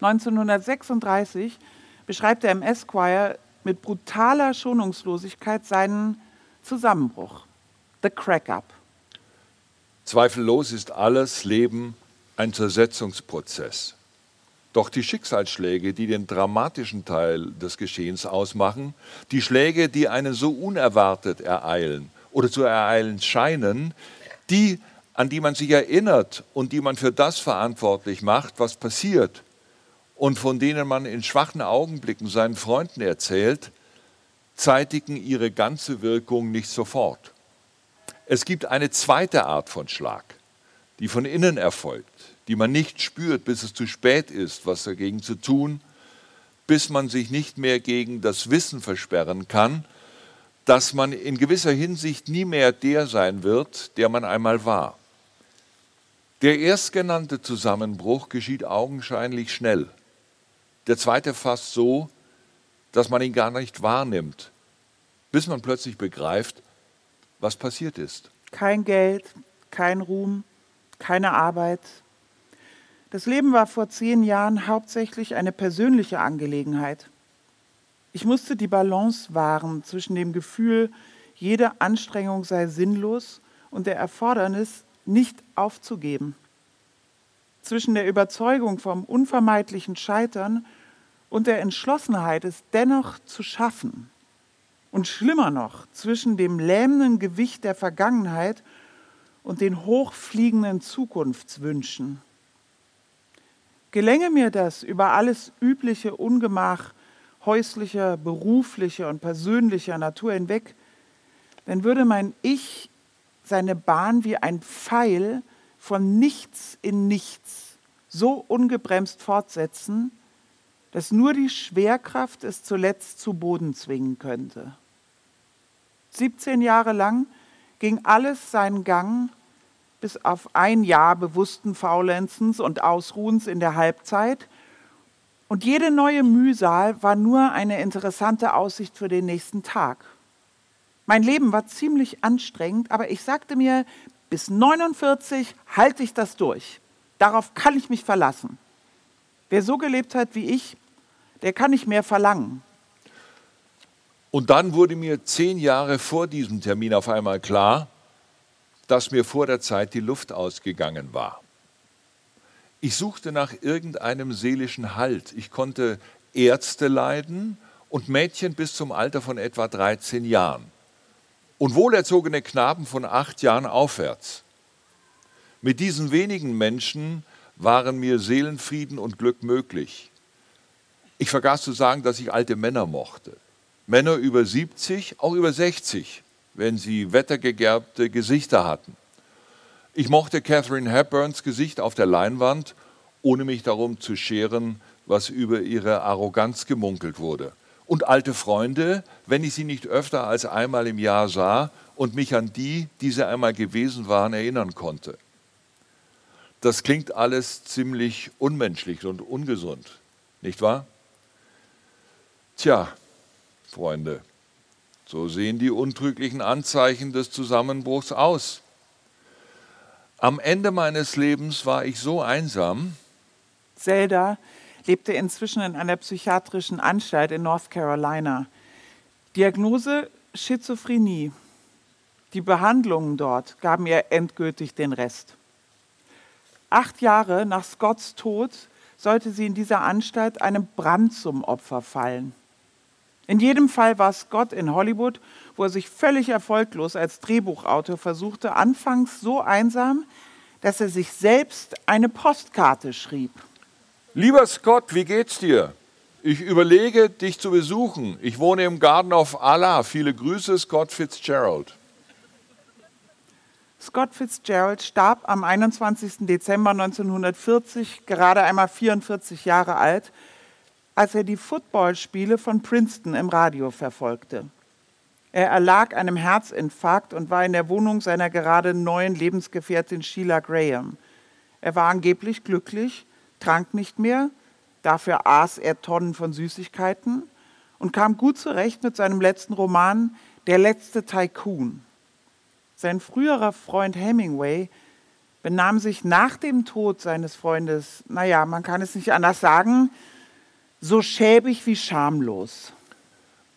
1936 beschreibt er im Esquire mit brutaler Schonungslosigkeit seinen Zusammenbruch, the Crack-up. Zweifellos ist alles Leben ein Zersetzungsprozess. Doch die Schicksalsschläge, die den dramatischen Teil des Geschehens ausmachen, die Schläge, die einen so unerwartet ereilen oder zu ereilen scheinen, die, an die man sich erinnert und die man für das verantwortlich macht, was passiert, und von denen man in schwachen Augenblicken seinen Freunden erzählt, zeitigen ihre ganze Wirkung nicht sofort. Es gibt eine zweite Art von Schlag, die von innen erfolgt, die man nicht spürt, bis es zu spät ist, was dagegen zu tun, bis man sich nicht mehr gegen das Wissen versperren kann, dass man in gewisser Hinsicht nie mehr der sein wird, der man einmal war. Der erstgenannte Zusammenbruch geschieht augenscheinlich schnell. Der zweite fast so, dass man ihn gar nicht wahrnimmt, bis man plötzlich begreift, was passiert ist. Kein Geld, kein Ruhm, keine Arbeit. Das Leben war vor zehn Jahren hauptsächlich eine persönliche Angelegenheit. Ich musste die Balance wahren zwischen dem Gefühl, jede Anstrengung sei sinnlos und der Erfordernis, nicht aufzugeben zwischen der Überzeugung vom unvermeidlichen Scheitern und der Entschlossenheit, es dennoch zu schaffen. Und schlimmer noch, zwischen dem lähmenden Gewicht der Vergangenheit und den hochfliegenden Zukunftswünschen. Gelänge mir das über alles übliche Ungemach häuslicher, beruflicher und persönlicher Natur hinweg, dann würde mein Ich seine Bahn wie ein Pfeil von nichts in nichts so ungebremst fortsetzen, dass nur die Schwerkraft es zuletzt zu Boden zwingen könnte. 17 Jahre lang ging alles seinen Gang, bis auf ein Jahr bewussten Faulenzens und Ausruhens in der Halbzeit. Und jede neue Mühsal war nur eine interessante Aussicht für den nächsten Tag. Mein Leben war ziemlich anstrengend, aber ich sagte mir, bis 49 halte ich das durch. Darauf kann ich mich verlassen. Wer so gelebt hat wie ich, der kann nicht mehr verlangen. Und dann wurde mir zehn Jahre vor diesem Termin auf einmal klar, dass mir vor der Zeit die Luft ausgegangen war. Ich suchte nach irgendeinem seelischen Halt. Ich konnte Ärzte leiden und Mädchen bis zum Alter von etwa 13 Jahren und wohlerzogene Knaben von acht Jahren aufwärts. Mit diesen wenigen Menschen waren mir Seelenfrieden und Glück möglich. Ich vergaß zu sagen, dass ich alte Männer mochte. Männer über 70, auch über 60, wenn sie wettergegerbte Gesichter hatten. Ich mochte Catherine Hepburns Gesicht auf der Leinwand, ohne mich darum zu scheren, was über ihre Arroganz gemunkelt wurde. Und alte Freunde, wenn ich sie nicht öfter als einmal im Jahr sah und mich an die, die sie einmal gewesen waren, erinnern konnte. Das klingt alles ziemlich unmenschlich und ungesund, nicht wahr? Tja, Freunde, so sehen die untrüglichen Anzeichen des Zusammenbruchs aus. Am Ende meines Lebens war ich so einsam. Zelda lebte inzwischen in einer psychiatrischen Anstalt in North Carolina. Diagnose Schizophrenie. Die Behandlungen dort gaben ihr endgültig den Rest. Acht Jahre nach Scotts Tod sollte sie in dieser Anstalt einem Brand zum Opfer fallen. In jedem Fall war Scott in Hollywood, wo er sich völlig erfolglos als Drehbuchautor versuchte, anfangs so einsam, dass er sich selbst eine Postkarte schrieb. Lieber Scott, wie geht's dir? Ich überlege, dich zu besuchen. Ich wohne im Garden of Allah. Viele Grüße, Scott Fitzgerald. Scott Fitzgerald starb am 21. Dezember 1940, gerade einmal 44 Jahre alt, als er die Footballspiele von Princeton im Radio verfolgte. Er erlag einem Herzinfarkt und war in der Wohnung seiner gerade neuen Lebensgefährtin Sheila Graham. Er war angeblich glücklich, trank nicht mehr, dafür aß er Tonnen von Süßigkeiten und kam gut zurecht mit seinem letzten Roman Der letzte Tycoon. Sein früherer Freund Hemingway benahm sich nach dem Tod seines Freundes, naja, man kann es nicht anders sagen, so schäbig wie schamlos.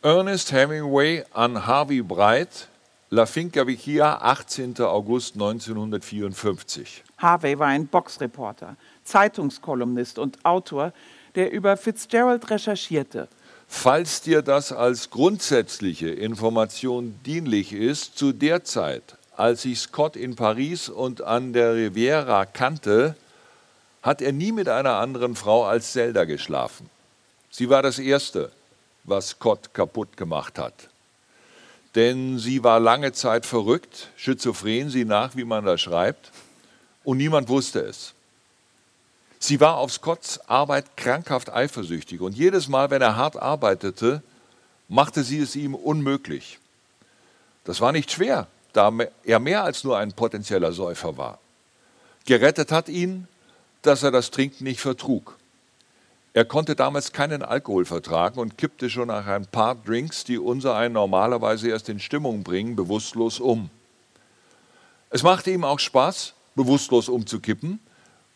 Ernest Hemingway an Harvey Breit, La Finca Vicia, 18. August 1954. Harvey war ein Boxreporter, Zeitungskolumnist und Autor, der über Fitzgerald recherchierte. Falls dir das als grundsätzliche Information dienlich ist, zu der Zeit, als ich Scott in Paris und an der Riviera kannte, hat er nie mit einer anderen Frau als Zelda geschlafen. Sie war das Erste, was Scott kaputt gemacht hat. Denn sie war lange Zeit verrückt, schizophren, sie nach, wie man da schreibt, und niemand wusste es. Sie war auf Scotts Arbeit krankhaft eifersüchtig und jedes Mal, wenn er hart arbeitete, machte sie es ihm unmöglich. Das war nicht schwer, da er mehr als nur ein potenzieller Säufer war. Gerettet hat ihn, dass er das Trinken nicht vertrug. Er konnte damals keinen Alkohol vertragen und kippte schon nach ein paar Drinks, die unser einen normalerweise erst in Stimmung bringen, bewusstlos um. Es machte ihm auch Spaß, bewusstlos umzukippen,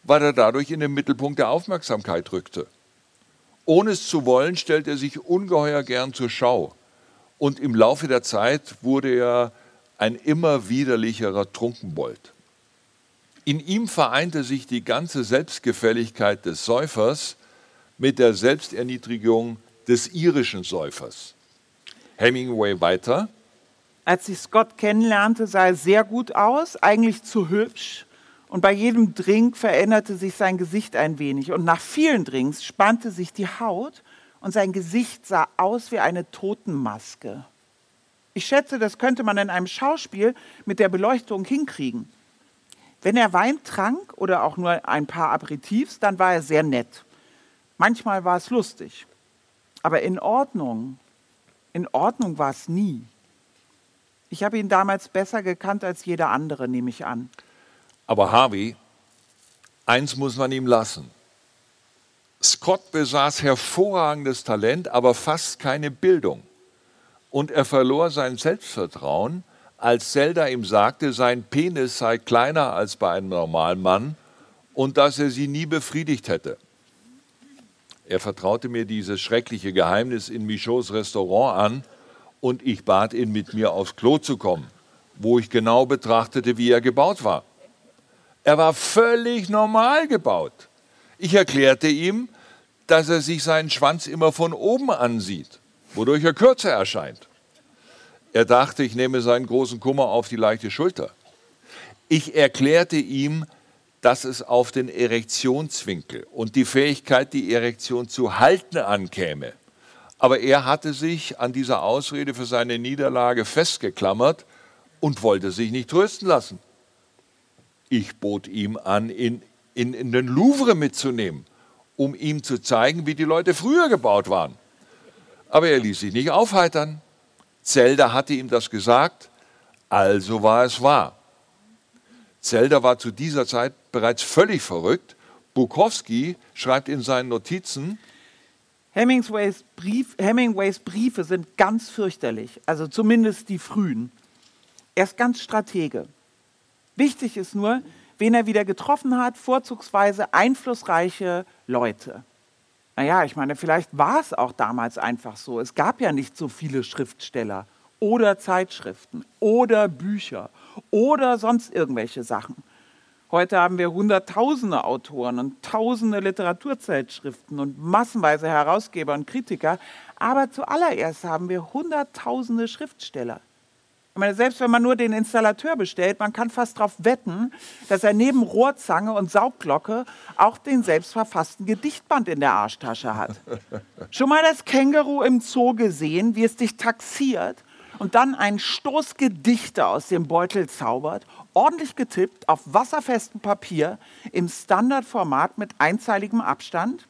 weil er dadurch in den Mittelpunkt der Aufmerksamkeit rückte. Ohne es zu wollen, stellte er sich ungeheuer gern zur Schau. Und im Laufe der Zeit wurde er ein immer widerlicherer Trunkenbold. In ihm vereinte sich die ganze Selbstgefälligkeit des Säufers mit der Selbsterniedrigung des irischen Säufers. Hemingway weiter. Als ich Scott kennenlernte, sah er sehr gut aus, eigentlich zu hübsch. Und bei jedem Drink veränderte sich sein Gesicht ein wenig. Und nach vielen Drinks spannte sich die Haut und sein Gesicht sah aus wie eine Totenmaske. Ich schätze, das könnte man in einem Schauspiel mit der Beleuchtung hinkriegen. Wenn er Wein trank oder auch nur ein paar Aperitifs, dann war er sehr nett. Manchmal war es lustig. Aber in Ordnung, in Ordnung war es nie. Ich habe ihn damals besser gekannt als jeder andere, nehme ich an. Aber Harvey, eins muss man ihm lassen. Scott besaß hervorragendes Talent, aber fast keine Bildung. Und er verlor sein Selbstvertrauen, als Zelda ihm sagte, sein Penis sei kleiner als bei einem normalen Mann und dass er sie nie befriedigt hätte. Er vertraute mir dieses schreckliche Geheimnis in Michauds Restaurant an und ich bat ihn, mit mir aufs Klo zu kommen, wo ich genau betrachtete, wie er gebaut war. Er war völlig normal gebaut. Ich erklärte ihm, dass er sich seinen Schwanz immer von oben ansieht, wodurch er kürzer erscheint. Er dachte, ich nehme seinen großen Kummer auf die leichte Schulter. Ich erklärte ihm, dass es auf den Erektionswinkel und die Fähigkeit, die Erektion zu halten, ankäme. Aber er hatte sich an dieser Ausrede für seine Niederlage festgeklammert und wollte sich nicht trösten lassen. Ich bot ihm an, ihn in, in den Louvre mitzunehmen, um ihm zu zeigen, wie die Leute früher gebaut waren. Aber er ließ sich nicht aufheitern. Zelda hatte ihm das gesagt, also war es wahr. Zelda war zu dieser Zeit bereits völlig verrückt. Bukowski schreibt in seinen Notizen, Hemingways, Brief, Hemingways Briefe sind ganz fürchterlich, also zumindest die frühen. Er ist ganz Stratege. Wichtig ist nur, wen er wieder getroffen hat, vorzugsweise einflussreiche Leute. Naja, ich meine, vielleicht war es auch damals einfach so. Es gab ja nicht so viele Schriftsteller oder Zeitschriften oder Bücher oder sonst irgendwelche Sachen. Heute haben wir hunderttausende Autoren und tausende Literaturzeitschriften und massenweise Herausgeber und Kritiker, aber zuallererst haben wir hunderttausende Schriftsteller. Ich meine, selbst wenn man nur den Installateur bestellt, man kann fast darauf wetten, dass er neben Rohrzange und Saugglocke auch den selbstverfassten Gedichtband in der Arschtasche hat. Schon mal das Känguru im Zoo gesehen, wie es dich taxiert und dann einen Stoß Gedichte aus dem Beutel zaubert, ordentlich getippt auf wasserfestem Papier im Standardformat mit einzeiligem Abstand?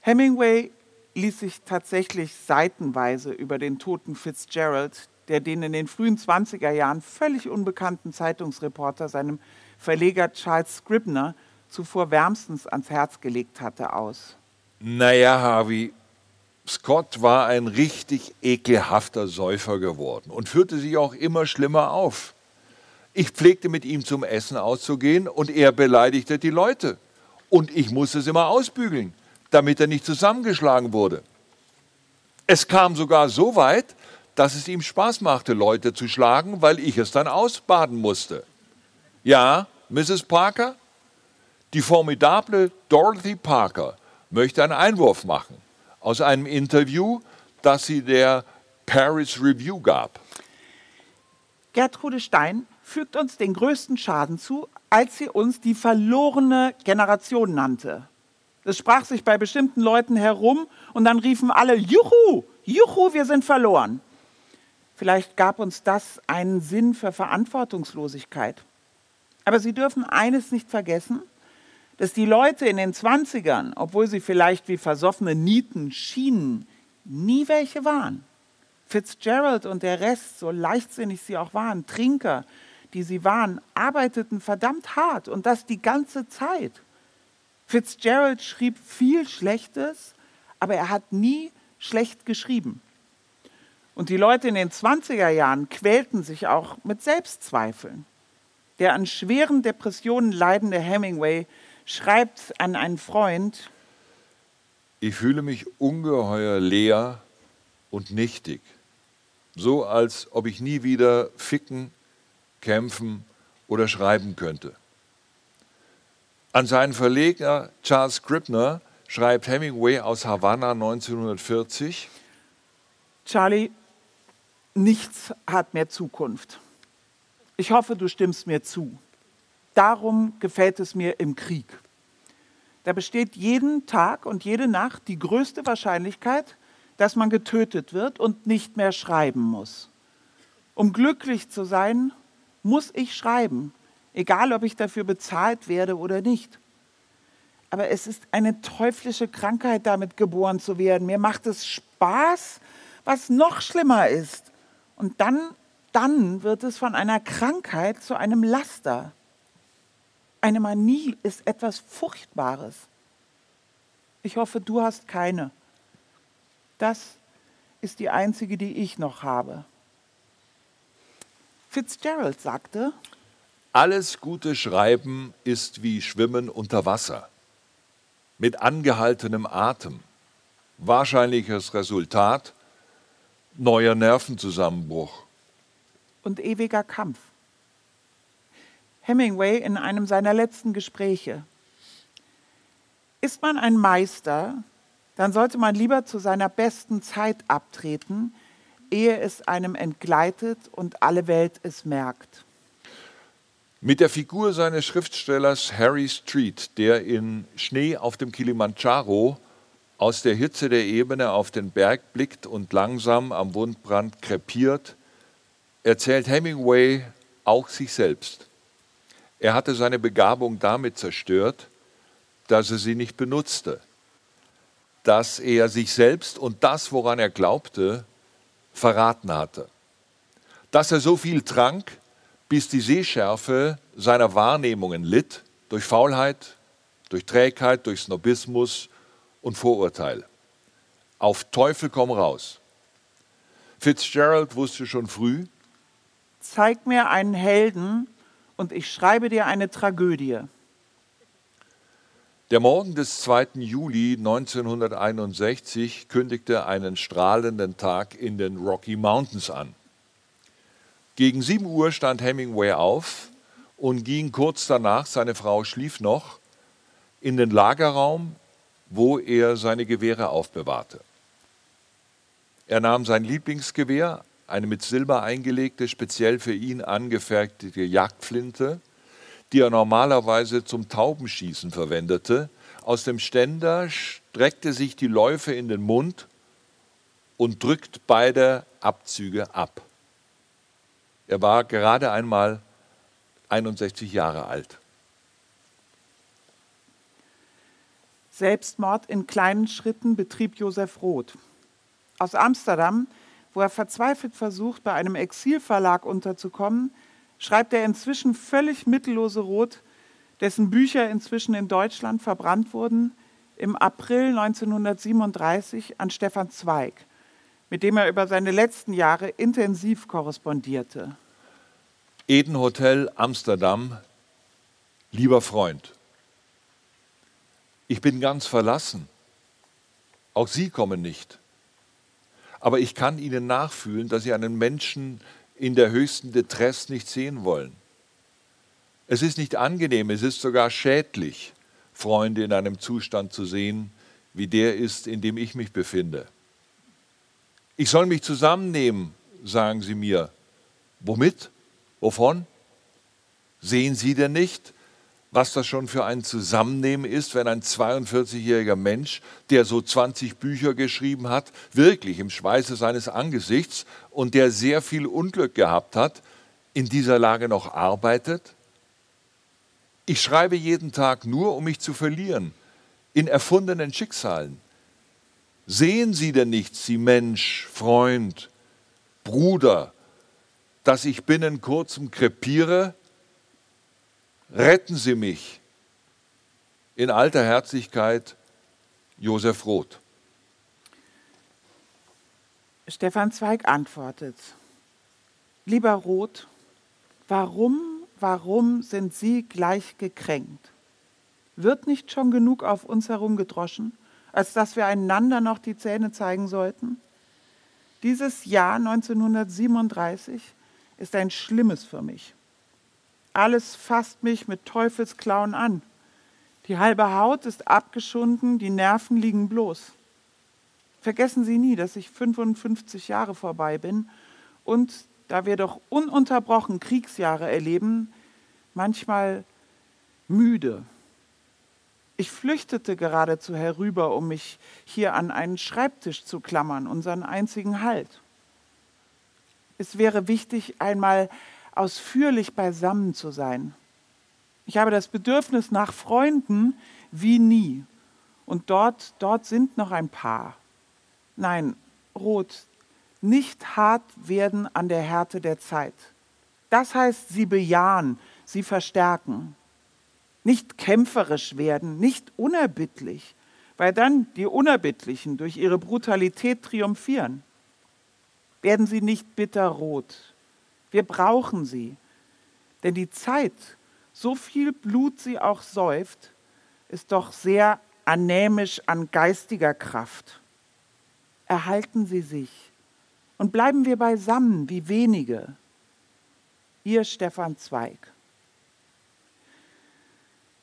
Hemingway ließ sich tatsächlich seitenweise über den toten Fitzgerald, der den in den frühen 20er Jahren völlig unbekannten Zeitungsreporter seinem Verleger Charles Scribner zuvor wärmstens ans Herz gelegt hatte, aus. Naja, Harvey, Scott war ein richtig ekelhafter Säufer geworden und führte sich auch immer schlimmer auf. Ich pflegte mit ihm zum Essen auszugehen und er beleidigte die Leute. Und ich musste es immer ausbügeln damit er nicht zusammengeschlagen wurde. Es kam sogar so weit, dass es ihm Spaß machte, Leute zu schlagen, weil ich es dann ausbaden musste. Ja, Mrs. Parker? Die formidable Dorothy Parker möchte einen Einwurf machen aus einem Interview, das sie der Paris Review gab. Gertrude Stein fügt uns den größten Schaden zu, als sie uns die verlorene Generation nannte. Das sprach sich bei bestimmten Leuten herum und dann riefen alle, Juhu, Juhu, wir sind verloren. Vielleicht gab uns das einen Sinn für Verantwortungslosigkeit. Aber Sie dürfen eines nicht vergessen, dass die Leute in den 20ern, obwohl sie vielleicht wie versoffene Nieten schienen, nie welche waren. Fitzgerald und der Rest, so leichtsinnig sie auch waren, Trinker, die sie waren, arbeiteten verdammt hart und das die ganze Zeit. Fitzgerald schrieb viel Schlechtes, aber er hat nie schlecht geschrieben. Und die Leute in den 20er Jahren quälten sich auch mit Selbstzweifeln. Der an schweren Depressionen leidende Hemingway schreibt an einen Freund, ich fühle mich ungeheuer leer und nichtig, so als ob ich nie wieder ficken, kämpfen oder schreiben könnte. An seinen Verleger Charles Scribner schreibt Hemingway aus Havanna 1940, Charlie, nichts hat mehr Zukunft. Ich hoffe, du stimmst mir zu. Darum gefällt es mir im Krieg. Da besteht jeden Tag und jede Nacht die größte Wahrscheinlichkeit, dass man getötet wird und nicht mehr schreiben muss. Um glücklich zu sein, muss ich schreiben, egal ob ich dafür bezahlt werde oder nicht. Aber es ist eine teuflische Krankheit, damit geboren zu werden. Mir macht es Spaß, was noch schlimmer ist. Und dann, dann wird es von einer Krankheit zu einem Laster. Eine Manie ist etwas Furchtbares. Ich hoffe, du hast keine. Das ist die einzige, die ich noch habe. Fitzgerald sagte, alles gute Schreiben ist wie Schwimmen unter Wasser, mit angehaltenem Atem. Wahrscheinliches Resultat neuer Nervenzusammenbruch. Und ewiger Kampf. Hemingway in einem seiner letzten Gespräche. Ist man ein Meister, dann sollte man lieber zu seiner besten Zeit abtreten, ehe es einem entgleitet und alle Welt es merkt. Mit der Figur seines Schriftstellers Harry Street, der in Schnee auf dem Kilimanjaro aus der Hitze der Ebene auf den Berg blickt und langsam am Wundbrand krepiert, erzählt Hemingway auch sich selbst. Er hatte seine Begabung damit zerstört, dass er sie nicht benutzte, dass er sich selbst und das, woran er glaubte, verraten hatte. Dass er so viel trank, bis die Sehschärfe seiner Wahrnehmungen litt, durch Faulheit, durch Trägheit, durch Snobismus und Vorurteil. Auf Teufel komm raus. Fitzgerald wusste schon früh, Zeig mir einen Helden und ich schreibe dir eine Tragödie. Der Morgen des 2. Juli 1961 kündigte einen strahlenden Tag in den Rocky Mountains an. Gegen 7 Uhr stand Hemingway auf und ging kurz danach, seine Frau schlief noch, in den Lagerraum, wo er seine Gewehre aufbewahrte. Er nahm sein Lieblingsgewehr, eine mit Silber eingelegte, speziell für ihn angefertigte Jagdflinte, die er normalerweise zum Taubenschießen verwendete. Aus dem Ständer streckte sich die Läufe in den Mund und drückt beide Abzüge ab. Er war gerade einmal 61 Jahre alt. Selbstmord in kleinen Schritten betrieb Josef Roth. Aus Amsterdam, wo er verzweifelt versucht, bei einem Exilverlag unterzukommen, schreibt der inzwischen völlig mittellose Roth, dessen Bücher inzwischen in Deutschland verbrannt wurden, im April 1937 an Stefan Zweig, mit dem er über seine letzten Jahre intensiv korrespondierte. Eden Hotel Amsterdam, lieber Freund, ich bin ganz verlassen. Auch Sie kommen nicht. Aber ich kann Ihnen nachfühlen, dass Sie einen Menschen in der höchsten Detress nicht sehen wollen. Es ist nicht angenehm, es ist sogar schädlich, Freunde in einem Zustand zu sehen, wie der ist, in dem ich mich befinde. Ich soll mich zusammennehmen, sagen sie mir. Womit? Wovon? Sehen Sie denn nicht, was das schon für ein Zusammennehmen ist, wenn ein 42-jähriger Mensch, der so 20 Bücher geschrieben hat, wirklich im Schweiße seines Angesichts und der sehr viel Unglück gehabt hat, in dieser Lage noch arbeitet? Ich schreibe jeden Tag nur, um mich zu verlieren, in erfundenen Schicksalen. Sehen Sie denn nicht, Sie Mensch, Freund, Bruder, dass ich binnen kurzem krepiere retten Sie mich. In alter Herzlichkeit, Josef Roth. Stefan Zweig antwortet, lieber Roth, warum, warum sind Sie gleich gekränkt? Wird nicht schon genug auf uns herumgedroschen, als dass wir einander noch die Zähne zeigen sollten? Dieses Jahr 1937 ist ein schlimmes für mich. Alles fasst mich mit Teufelsklauen an. Die halbe Haut ist abgeschunden, die Nerven liegen bloß. Vergessen Sie nie, dass ich 55 Jahre vorbei bin und, da wir doch ununterbrochen Kriegsjahre erleben, manchmal müde. Ich flüchtete geradezu herüber, um mich hier an einen Schreibtisch zu klammern, unseren einzigen Halt. Es wäre wichtig, einmal ausführlich beisammen zu sein. Ich habe das Bedürfnis nach Freunden wie nie. Und dort, dort sind noch ein paar. Nein, Rot, nicht hart werden an der Härte der Zeit. Das heißt, sie bejahen, sie verstärken. Nicht kämpferisch werden, nicht unerbittlich, weil dann die Unerbittlichen durch ihre Brutalität triumphieren. Werden sie nicht bitterrot. Wir brauchen sie. Denn die Zeit, so viel Blut sie auch säuft, ist doch sehr anämisch an geistiger Kraft. Erhalten Sie sich und bleiben wir beisammen wie wenige. Ihr Stefan Zweig.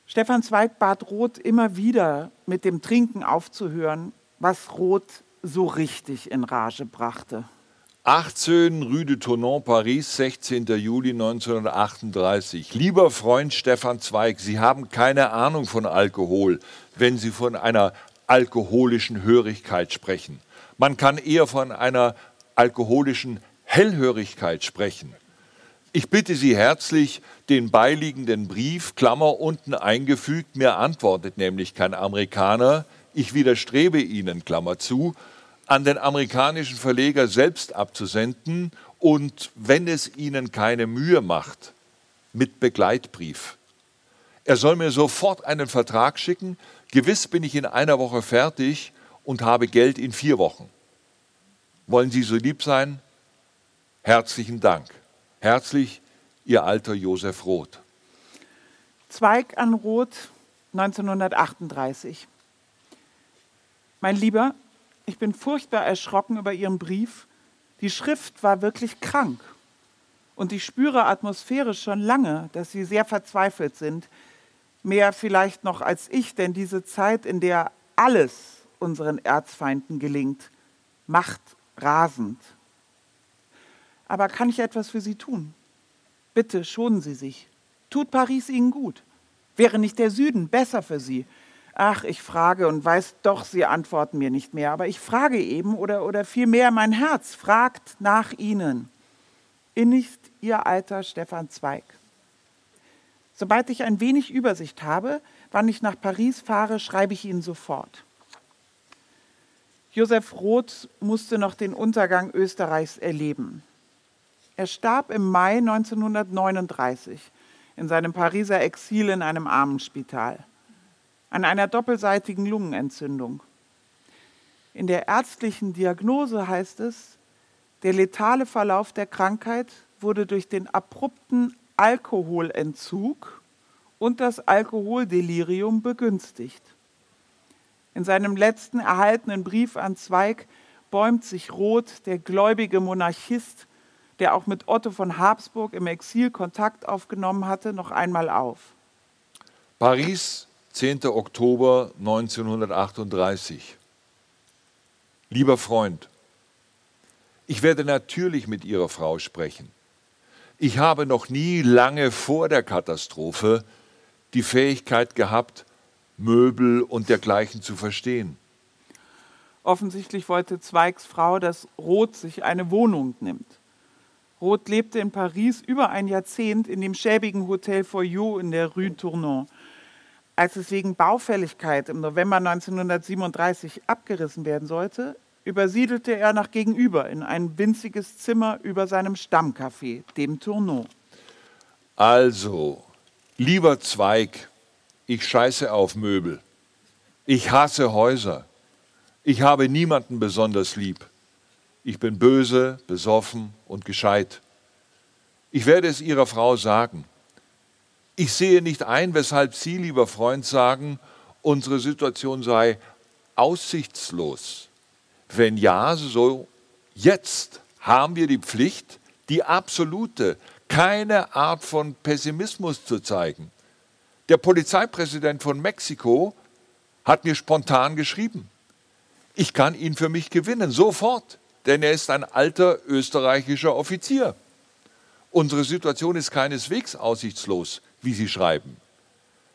Stefan Zweig bat Roth immer wieder mit dem Trinken aufzuhören, was Roth so richtig in Rage brachte. 18 Rue de Tournon, Paris, 16. Juli 1938. Lieber Freund Stefan Zweig, Sie haben keine Ahnung von Alkohol, wenn Sie von einer alkoholischen Hörigkeit sprechen. Man kann eher von einer alkoholischen Hellhörigkeit sprechen. Ich bitte Sie herzlich, den beiliegenden Brief, Klammer unten eingefügt, mir antwortet nämlich kein Amerikaner, ich widerstrebe Ihnen, Klammer zu, an den amerikanischen Verleger selbst abzusenden und, wenn es Ihnen keine Mühe macht, mit Begleitbrief. Er soll mir sofort einen Vertrag schicken, gewiss bin ich in einer Woche fertig und habe Geld in vier Wochen. Wollen Sie so lieb sein? Herzlichen Dank. Herzlich, Ihr alter Josef Roth. Zweig an Roth 1938. Mein Lieber, ich bin furchtbar erschrocken über Ihren Brief. Die Schrift war wirklich krank. Und ich spüre atmosphärisch schon lange, dass Sie sehr verzweifelt sind. Mehr vielleicht noch als ich, denn diese Zeit, in der alles unseren Erzfeinden gelingt, macht rasend. Aber kann ich etwas für Sie tun? Bitte schonen Sie sich. Tut Paris Ihnen gut? Wäre nicht der Süden besser für Sie? Ach, ich frage und weiß doch, Sie antworten mir nicht mehr, aber ich frage eben oder, oder vielmehr mein Herz fragt nach Ihnen. Innigst Ihr alter Stefan Zweig. Sobald ich ein wenig Übersicht habe, wann ich nach Paris fahre, schreibe ich Ihnen sofort. Josef Roth musste noch den Untergang Österreichs erleben. Er starb im Mai 1939 in seinem Pariser Exil in einem Armenspital an einer doppelseitigen Lungenentzündung. In der ärztlichen Diagnose heißt es, der letale Verlauf der Krankheit wurde durch den abrupten Alkoholentzug und das Alkoholdelirium begünstigt. In seinem letzten erhaltenen Brief an Zweig bäumt sich Roth, der gläubige Monarchist, der auch mit Otto von Habsburg im Exil Kontakt aufgenommen hatte, noch einmal auf. Paris, 10. Oktober 1938. Lieber Freund, ich werde natürlich mit Ihrer Frau sprechen. Ich habe noch nie lange vor der Katastrophe die Fähigkeit gehabt, Möbel und dergleichen zu verstehen. Offensichtlich wollte Zweigs Frau, dass Roth sich eine Wohnung nimmt. Roth lebte in Paris über ein Jahrzehnt in dem schäbigen Hotel Foyot in der Rue Tournon. Als es wegen Baufälligkeit im November 1937 abgerissen werden sollte, übersiedelte er nach gegenüber in ein winziges Zimmer über seinem Stammcafé, dem Tournon. Also, lieber Zweig, ich scheiße auf Möbel. Ich hasse Häuser. Ich habe niemanden besonders lieb. Ich bin böse, besoffen und gescheit. Ich werde es Ihrer Frau sagen. Ich sehe nicht ein, weshalb Sie, lieber Freund, sagen, unsere Situation sei aussichtslos. Wenn ja, so jetzt haben wir die Pflicht, die absolute, keine Art von Pessimismus zu zeigen. Der Polizeipräsident von Mexiko hat mir spontan geschrieben, ich kann ihn für mich gewinnen, sofort, denn er ist ein alter österreichischer Offizier. Unsere Situation ist keineswegs aussichtslos, wie Sie schreiben.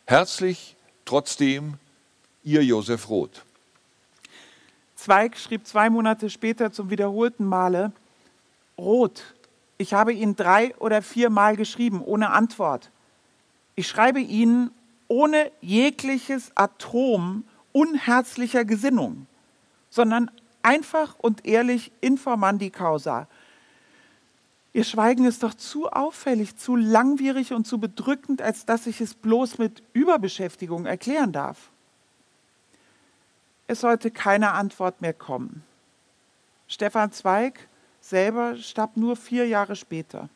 Herzlich trotzdem Ihr Josef Roth. Zweig schrieb zwei Monate später zum wiederholten Male, Roth, Ich habe Ihnen drei oder viermal geschrieben, ohne Antwort. Ich schreibe Ihnen ohne jegliches Atom unherzlicher Gesinnung, sondern einfach und ehrlich informandi causa. Ihr Schweigen ist doch zu auffällig, zu langwierig und zu bedrückend, als dass ich es bloß mit Überbeschäftigung erklären darf. Es sollte keine Antwort mehr kommen. Stefan Zweig selber starb nur vier Jahre später.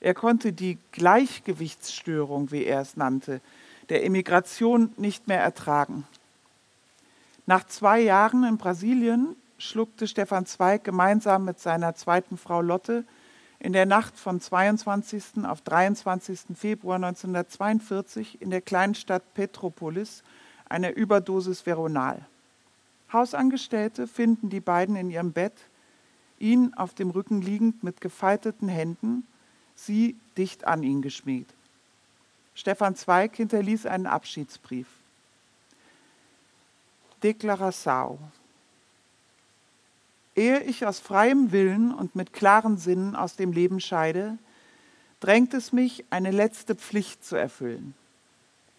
Er konnte die Gleichgewichtsstörung, wie er es nannte, der Emigration nicht mehr ertragen. Nach zwei Jahren in Brasilien schluckte Stefan Zweig gemeinsam mit seiner zweiten Frau Lotte in der Nacht vom 22. auf 23. Februar 1942 in der kleinen Stadt Petropolis eine Überdosis Veronal. Hausangestellte finden die beiden in ihrem Bett, ihn auf dem Rücken liegend mit gefalteten Händen, sie dicht an ihn geschmiegt. Stefan Zweig hinterließ einen Abschiedsbrief. Deklaração. Ehe ich aus freiem Willen und mit klaren Sinnen aus dem Leben scheide, drängt es mich, eine letzte Pflicht zu erfüllen.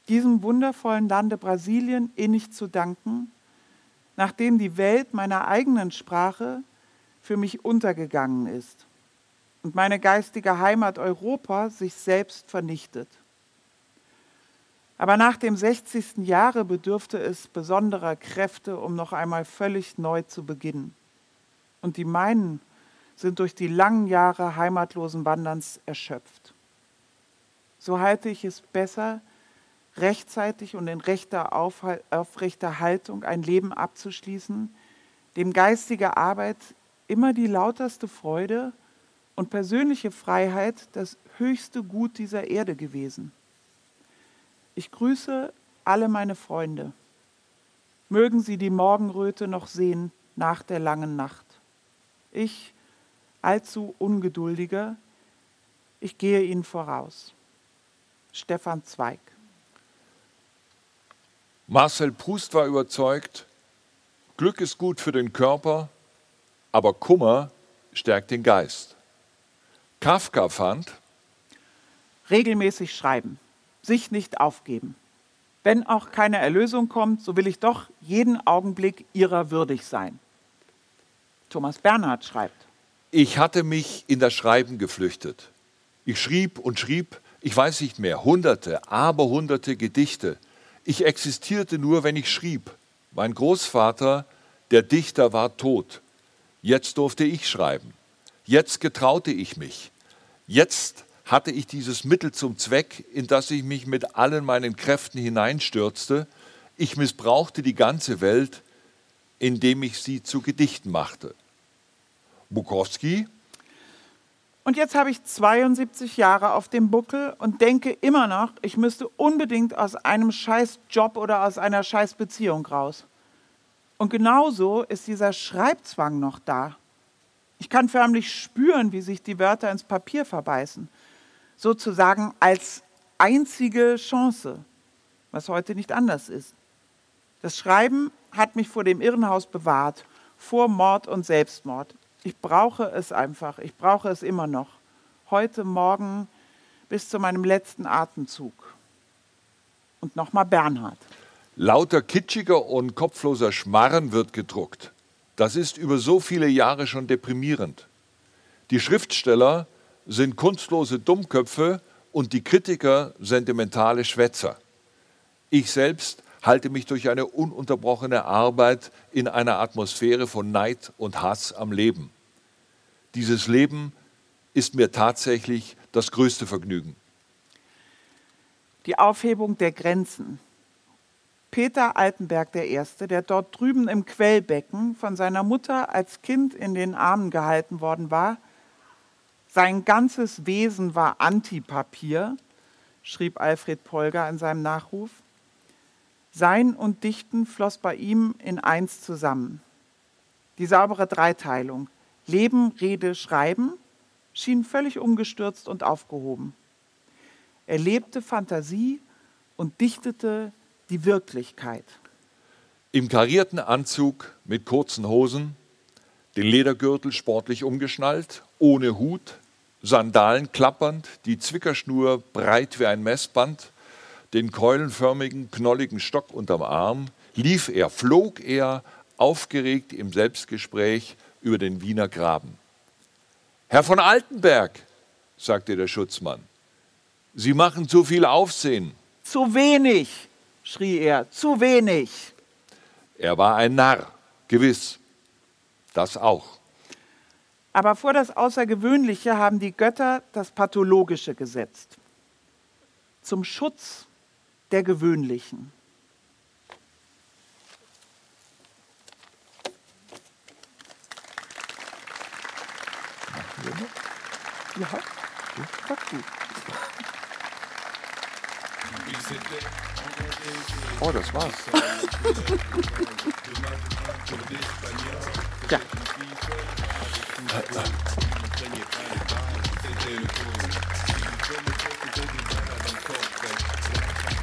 Diesem wundervollen Lande Brasilien innig zu danken, nachdem die Welt meiner eigenen Sprache für mich untergegangen ist und meine geistige Heimat Europa sich selbst vernichtet. Aber nach dem 60. Jahre bedürfte es besonderer Kräfte, um noch einmal völlig neu zu beginnen. Und die meinen sind durch die langen Jahre heimatlosen Wanderns erschöpft. So halte ich es besser, rechtzeitig und in rechter aufrechter Haltung ein Leben abzuschließen, dem geistige Arbeit immer die lauterste Freude und persönliche Freiheit das höchste Gut dieser Erde gewesen. Ich grüße alle meine Freunde. Mögen sie die Morgenröte noch sehen nach der langen Nacht. Ich, allzu ungeduldiger, ich gehe ihnen voraus. Stefan Zweig. Marcel Proust war überzeugt, Glück ist gut für den Körper, aber Kummer stärkt den Geist. Kafka fand, regelmäßig schreiben sich nicht aufgeben. Wenn auch keine Erlösung kommt, so will ich doch jeden Augenblick ihrer würdig sein. Thomas Bernhard schreibt. Ich hatte mich in das Schreiben geflüchtet. Ich schrieb und schrieb, ich weiß nicht mehr, hunderte, aber hunderte Gedichte. Ich existierte nur, wenn ich schrieb. Mein Großvater, der Dichter, war tot. Jetzt durfte ich schreiben. Jetzt getraute ich mich. Jetzt hatte ich dieses Mittel zum Zweck, in das ich mich mit allen meinen Kräften hineinstürzte. Ich missbrauchte die ganze Welt, indem ich sie zu Gedichten machte. Bukowski. Und jetzt habe ich 72 Jahre auf dem Buckel und denke immer noch, ich müsste unbedingt aus einem scheiß Job oder aus einer scheiß Beziehung raus. Und genauso ist dieser Schreibzwang noch da. Ich kann förmlich spüren, wie sich die Wörter ins Papier verbeißen sozusagen als einzige Chance, was heute nicht anders ist. Das Schreiben hat mich vor dem Irrenhaus bewahrt, vor Mord und Selbstmord. Ich brauche es einfach, ich brauche es immer noch. Heute, morgen, bis zu meinem letzten Atemzug. Und nochmal Bernhard. Lauter kitschiger und kopfloser Schmarren wird gedruckt. Das ist über so viele Jahre schon deprimierend. Die Schriftsteller sind kunstlose Dummköpfe und die Kritiker sentimentale Schwätzer. Ich selbst halte mich durch eine ununterbrochene Arbeit in einer Atmosphäre von Neid und Hass am Leben. Dieses Leben ist mir tatsächlich das größte Vergnügen. Die Aufhebung der Grenzen. Peter Altenberg I., der dort drüben im Quellbecken von seiner Mutter als Kind in den Armen gehalten worden war, sein ganzes Wesen war Antipapier, schrieb Alfred Polger in seinem Nachruf. Sein und Dichten floss bei ihm in eins zusammen. Die saubere Dreiteilung Leben, Rede, Schreiben schien völlig umgestürzt und aufgehoben. Er lebte Fantasie und dichtete die Wirklichkeit. Im karierten Anzug mit kurzen Hosen, den Ledergürtel sportlich umgeschnallt, ohne Hut, Sandalen klappernd, die Zwickerschnur breit wie ein Messband, den keulenförmigen, knolligen Stock unterm Arm, lief er, flog er, aufgeregt im Selbstgespräch über den Wiener Graben. Herr von Altenberg, sagte der Schutzmann, Sie machen zu viel Aufsehen. Zu wenig, schrie er, zu wenig. Er war ein Narr, gewiss. Das auch. Aber vor das Außergewöhnliche haben die Götter das Pathologische gesetzt. Zum Schutz der Gewöhnlichen. Ja, okay. Oh, das war's. Ja.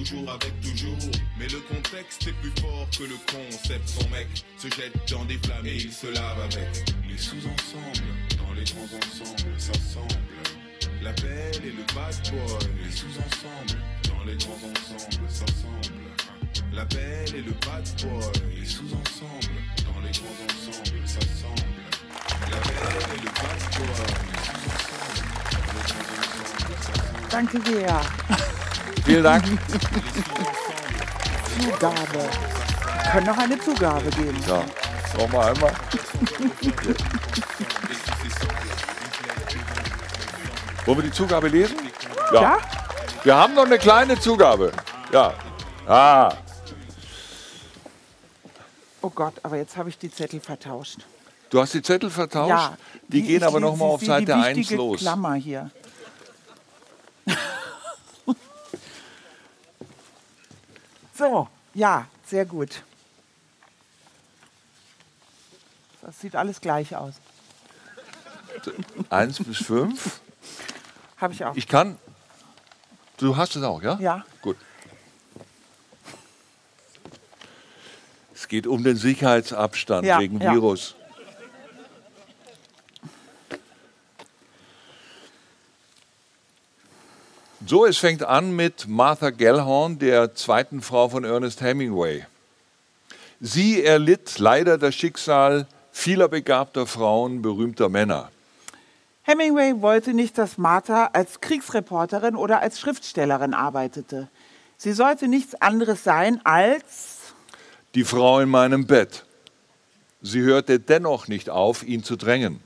toujours avec toujours. Mais le contexte est plus fort que le concept. Son mec se jette dans des flammes et il se lave avec. Les sous-ensembles, dans les grands ensembles, s'assemblent. La belle et le bad boy, les sous-ensembles, dans les grands ensembles, s'assemblent. La belle et le bad boy, les sous-ensembles, dans les grands ensembles, s'assemblent. La belle et le bad boy, les sous-ensembles, dans les grands ensembles. Vielen Dank. Zugabe. Wir können noch eine Zugabe geben. Ja, nochmal einmal. Wollen wir die Zugabe lesen? Ja? Wir haben noch eine kleine Zugabe. Ja. Ah, Oh Gott, aber jetzt habe ich die Zettel vertauscht. du hast die Zettel vertauscht? Ja. Die, gehen ich aber lese noch mal auf Seite die 1 wichtige los. Klammer hier. So, ja, sehr gut. Das sieht alles gleich aus. 1 bis 5. Habe ich auch. Ich kann. Du hast es auch, ja? Ja. Gut. Es geht um den Sicherheitsabstand Ja, wegen ja. Virus. So, es fängt an mit Martha Gellhorn, der zweiten Frau von Ernest Hemingway. Sie erlitt leider das Schicksal vieler begabter Frauen, berühmter Männer. Hemingway wollte nicht, dass Martha als Kriegsreporterin oder als Schriftstellerin arbeitete. Sie sollte nichts anderes sein als Die Frau in meinem Bett. Sie hörte dennoch nicht auf, ihn zu drängen.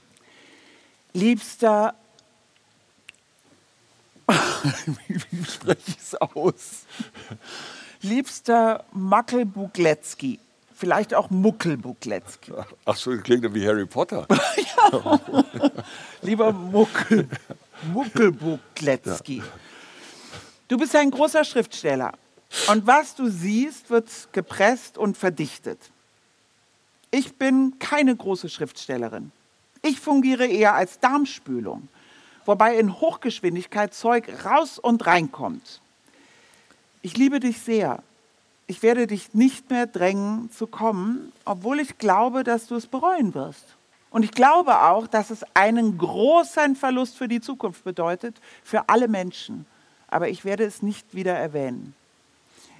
liebster. Wie spreche ich es aus? Liebster Mackelbugletzki. Vielleicht auch Muckelbugletzki. Ach so, das klingt ja wie Harry Potter. Lieber Muckel, Muckelbugletzki. Du bist ein großer Schriftsteller. Und was du siehst, wird gepresst und verdichtet. Ich bin keine große Schriftstellerin. Ich fungiere eher als Darmspülung, wobei in Hochgeschwindigkeit Zeug raus und reinkommt. Ich liebe dich sehr. Ich werde dich nicht mehr drängen zu kommen, obwohl ich glaube, dass du es bereuen wirst. Und ich glaube auch, dass es einen großen Verlust für die Zukunft bedeutet, für alle Menschen. Aber ich werde es nicht wieder erwähnen.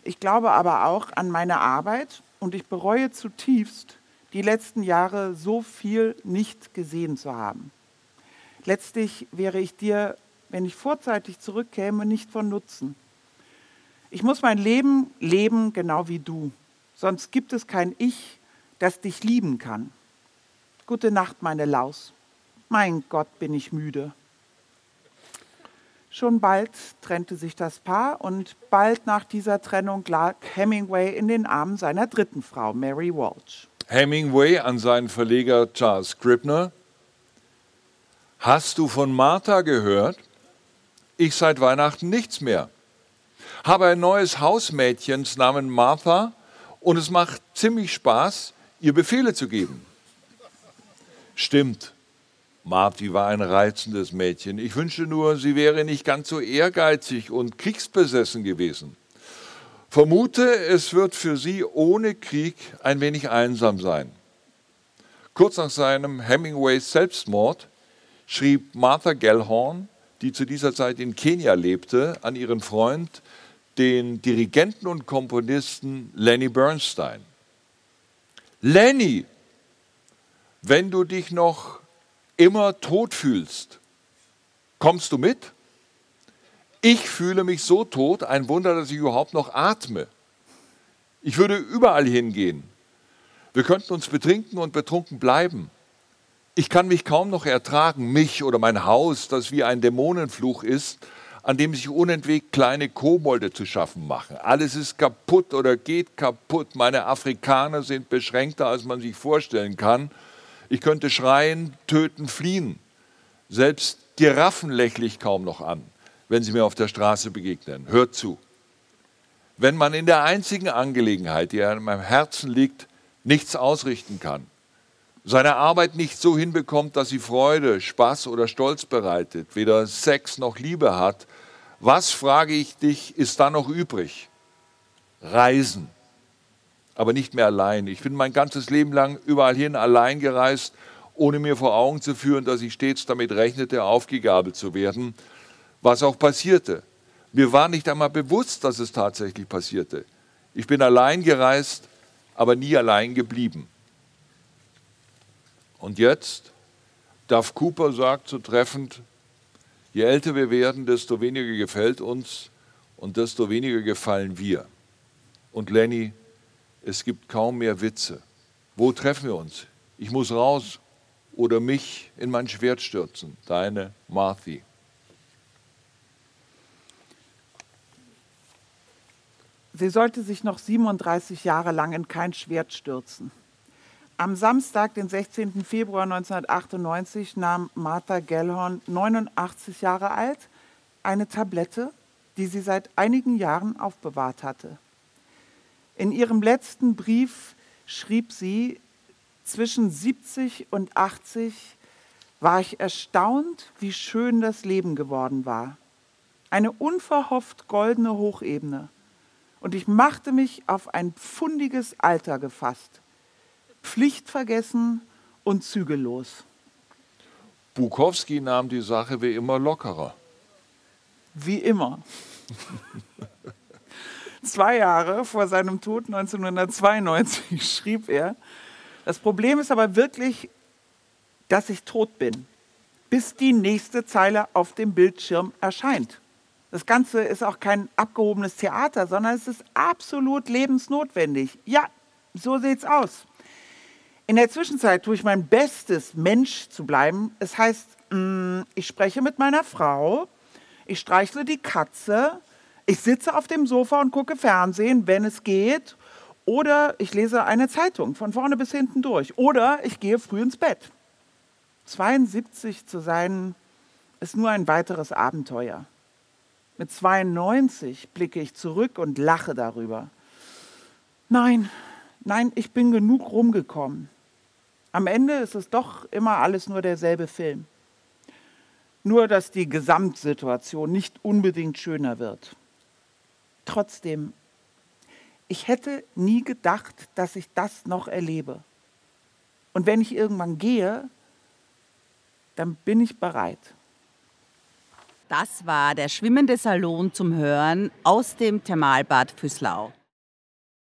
Ich glaube aber auch an meine Arbeit und ich bereue zutiefst, die letzten Jahre so viel nicht gesehen zu haben. Letztlich wäre ich dir, wenn ich vorzeitig zurückkäme, nicht von Nutzen. Ich muss mein Leben leben, genau wie du. Sonst gibt es kein Ich, das dich lieben kann. Gute Nacht, meine Laus. Mein Gott, bin ich müde. Schon bald trennte sich das Paar und bald nach dieser Trennung lag Hemingway in den Armen seiner dritten Frau, Mary Walsh. Hemingway an seinen Verleger Charles Scribner. Hast du von Martha gehört? Ich seit Weihnachten nichts mehr. habe ein neues Hausmädchen namens Martha und es macht ziemlich Spaß, ihr Befehle zu geben. Stimmt, Marty war ein reizendes Mädchen. Ich wünschte nur, sie wäre nicht ganz so ehrgeizig und kriegsbesessen gewesen. Vermute, es wird für sie ohne Krieg ein wenig einsam sein. Kurz nach seinem Hemingways Selbstmord schrieb Martha Gellhorn, die zu dieser Zeit in Kenia lebte, an ihren Freund den Dirigenten und Komponisten Lenny Bernstein. Lenny, wenn du dich noch immer tot fühlst, kommst du mit? Ich fühle mich so tot, ein Wunder, dass ich überhaupt noch atme. Ich würde überall hingehen. Wir könnten uns betrinken und betrunken bleiben. Ich kann mich kaum noch ertragen, mich oder mein Haus, das wie ein Dämonenfluch ist, an dem sich unentwegt kleine Kobolde zu schaffen machen. Alles ist kaputt oder geht kaputt. Meine Afrikaner sind beschränkter, als man sich vorstellen kann. Ich könnte schreien, töten, fliehen. Selbst Giraffen lächle ich kaum noch an, wenn sie mir auf der Straße begegnen. Hört zu. Wenn man in der einzigen Angelegenheit, die an meinem Herzen liegt, nichts ausrichten kann, seine Arbeit nicht so hinbekommt, dass sie Freude, Spaß oder Stolz bereitet, weder Sex noch Liebe hat, was, frage ich dich, ist da noch übrig? Reisen. Aber nicht mehr allein. Ich bin mein ganzes Leben lang überall hin allein gereist, ohne mir vor Augen zu führen, dass ich stets damit rechnete, aufgegabelt zu werden, was auch passierte. Mir war nicht einmal bewusst, dass es tatsächlich passierte. Ich bin allein gereist, aber nie allein geblieben. Und jetzt, Duff Cooper sagt so treffend, je älter wir werden, desto weniger gefällt uns und desto weniger gefallen wir. Und Lenny, es gibt kaum mehr Witze. Wo treffen wir uns? Ich muss raus oder mich in mein Schwert stürzen. Deine Marthy. Sie sollte sich noch 37 Jahre lang in kein Schwert stürzen. Am Samstag, den 16. Februar 1998, nahm Martha Gellhorn, 89 Jahre alt, eine Tablette, die sie seit einigen Jahren aufbewahrt hatte. In ihrem letzten Brief schrieb sie, zwischen 70 und 80 war ich erstaunt, wie schön das Leben geworden war. Eine unverhofft goldene Hochebene. Und ich machte mich auf ein pfundiges Alter gefasst pflichtvergessen und zügellos. Bukowski nahm die Sache wie immer lockerer. Wie immer. Zwei Jahre vor seinem Tod 1992 schrieb er, das Problem ist aber wirklich, dass ich tot bin, bis die nächste Zeile auf dem Bildschirm erscheint. Das Ganze ist auch kein abgehobenes Theater, sondern es ist absolut lebensnotwendig. Ja, so sieht's aus. In der Zwischenzeit tue ich mein Bestes, Mensch zu bleiben. Es heißt, mm, ich spreche mit meiner Frau, ich streichle die Katze, ich sitze auf dem Sofa und gucke Fernsehen, wenn es geht, oder ich lese eine Zeitung von vorne bis hinten durch, oder ich gehe früh ins Bett. 72 zu sein, ist nur ein weiteres Abenteuer. Mit 92 blicke ich zurück und lache darüber. Nein, nein, ich bin genug rumgekommen. Am Ende ist es doch immer alles nur derselbe Film. Nur, dass die Gesamtsituation nicht unbedingt schöner wird. Trotzdem, ich hätte nie gedacht, dass ich das noch erlebe. Und wenn ich irgendwann gehe, dann bin ich bereit. Das war der schwimmende Salon zum Hören aus dem Thermalbad Füßlau.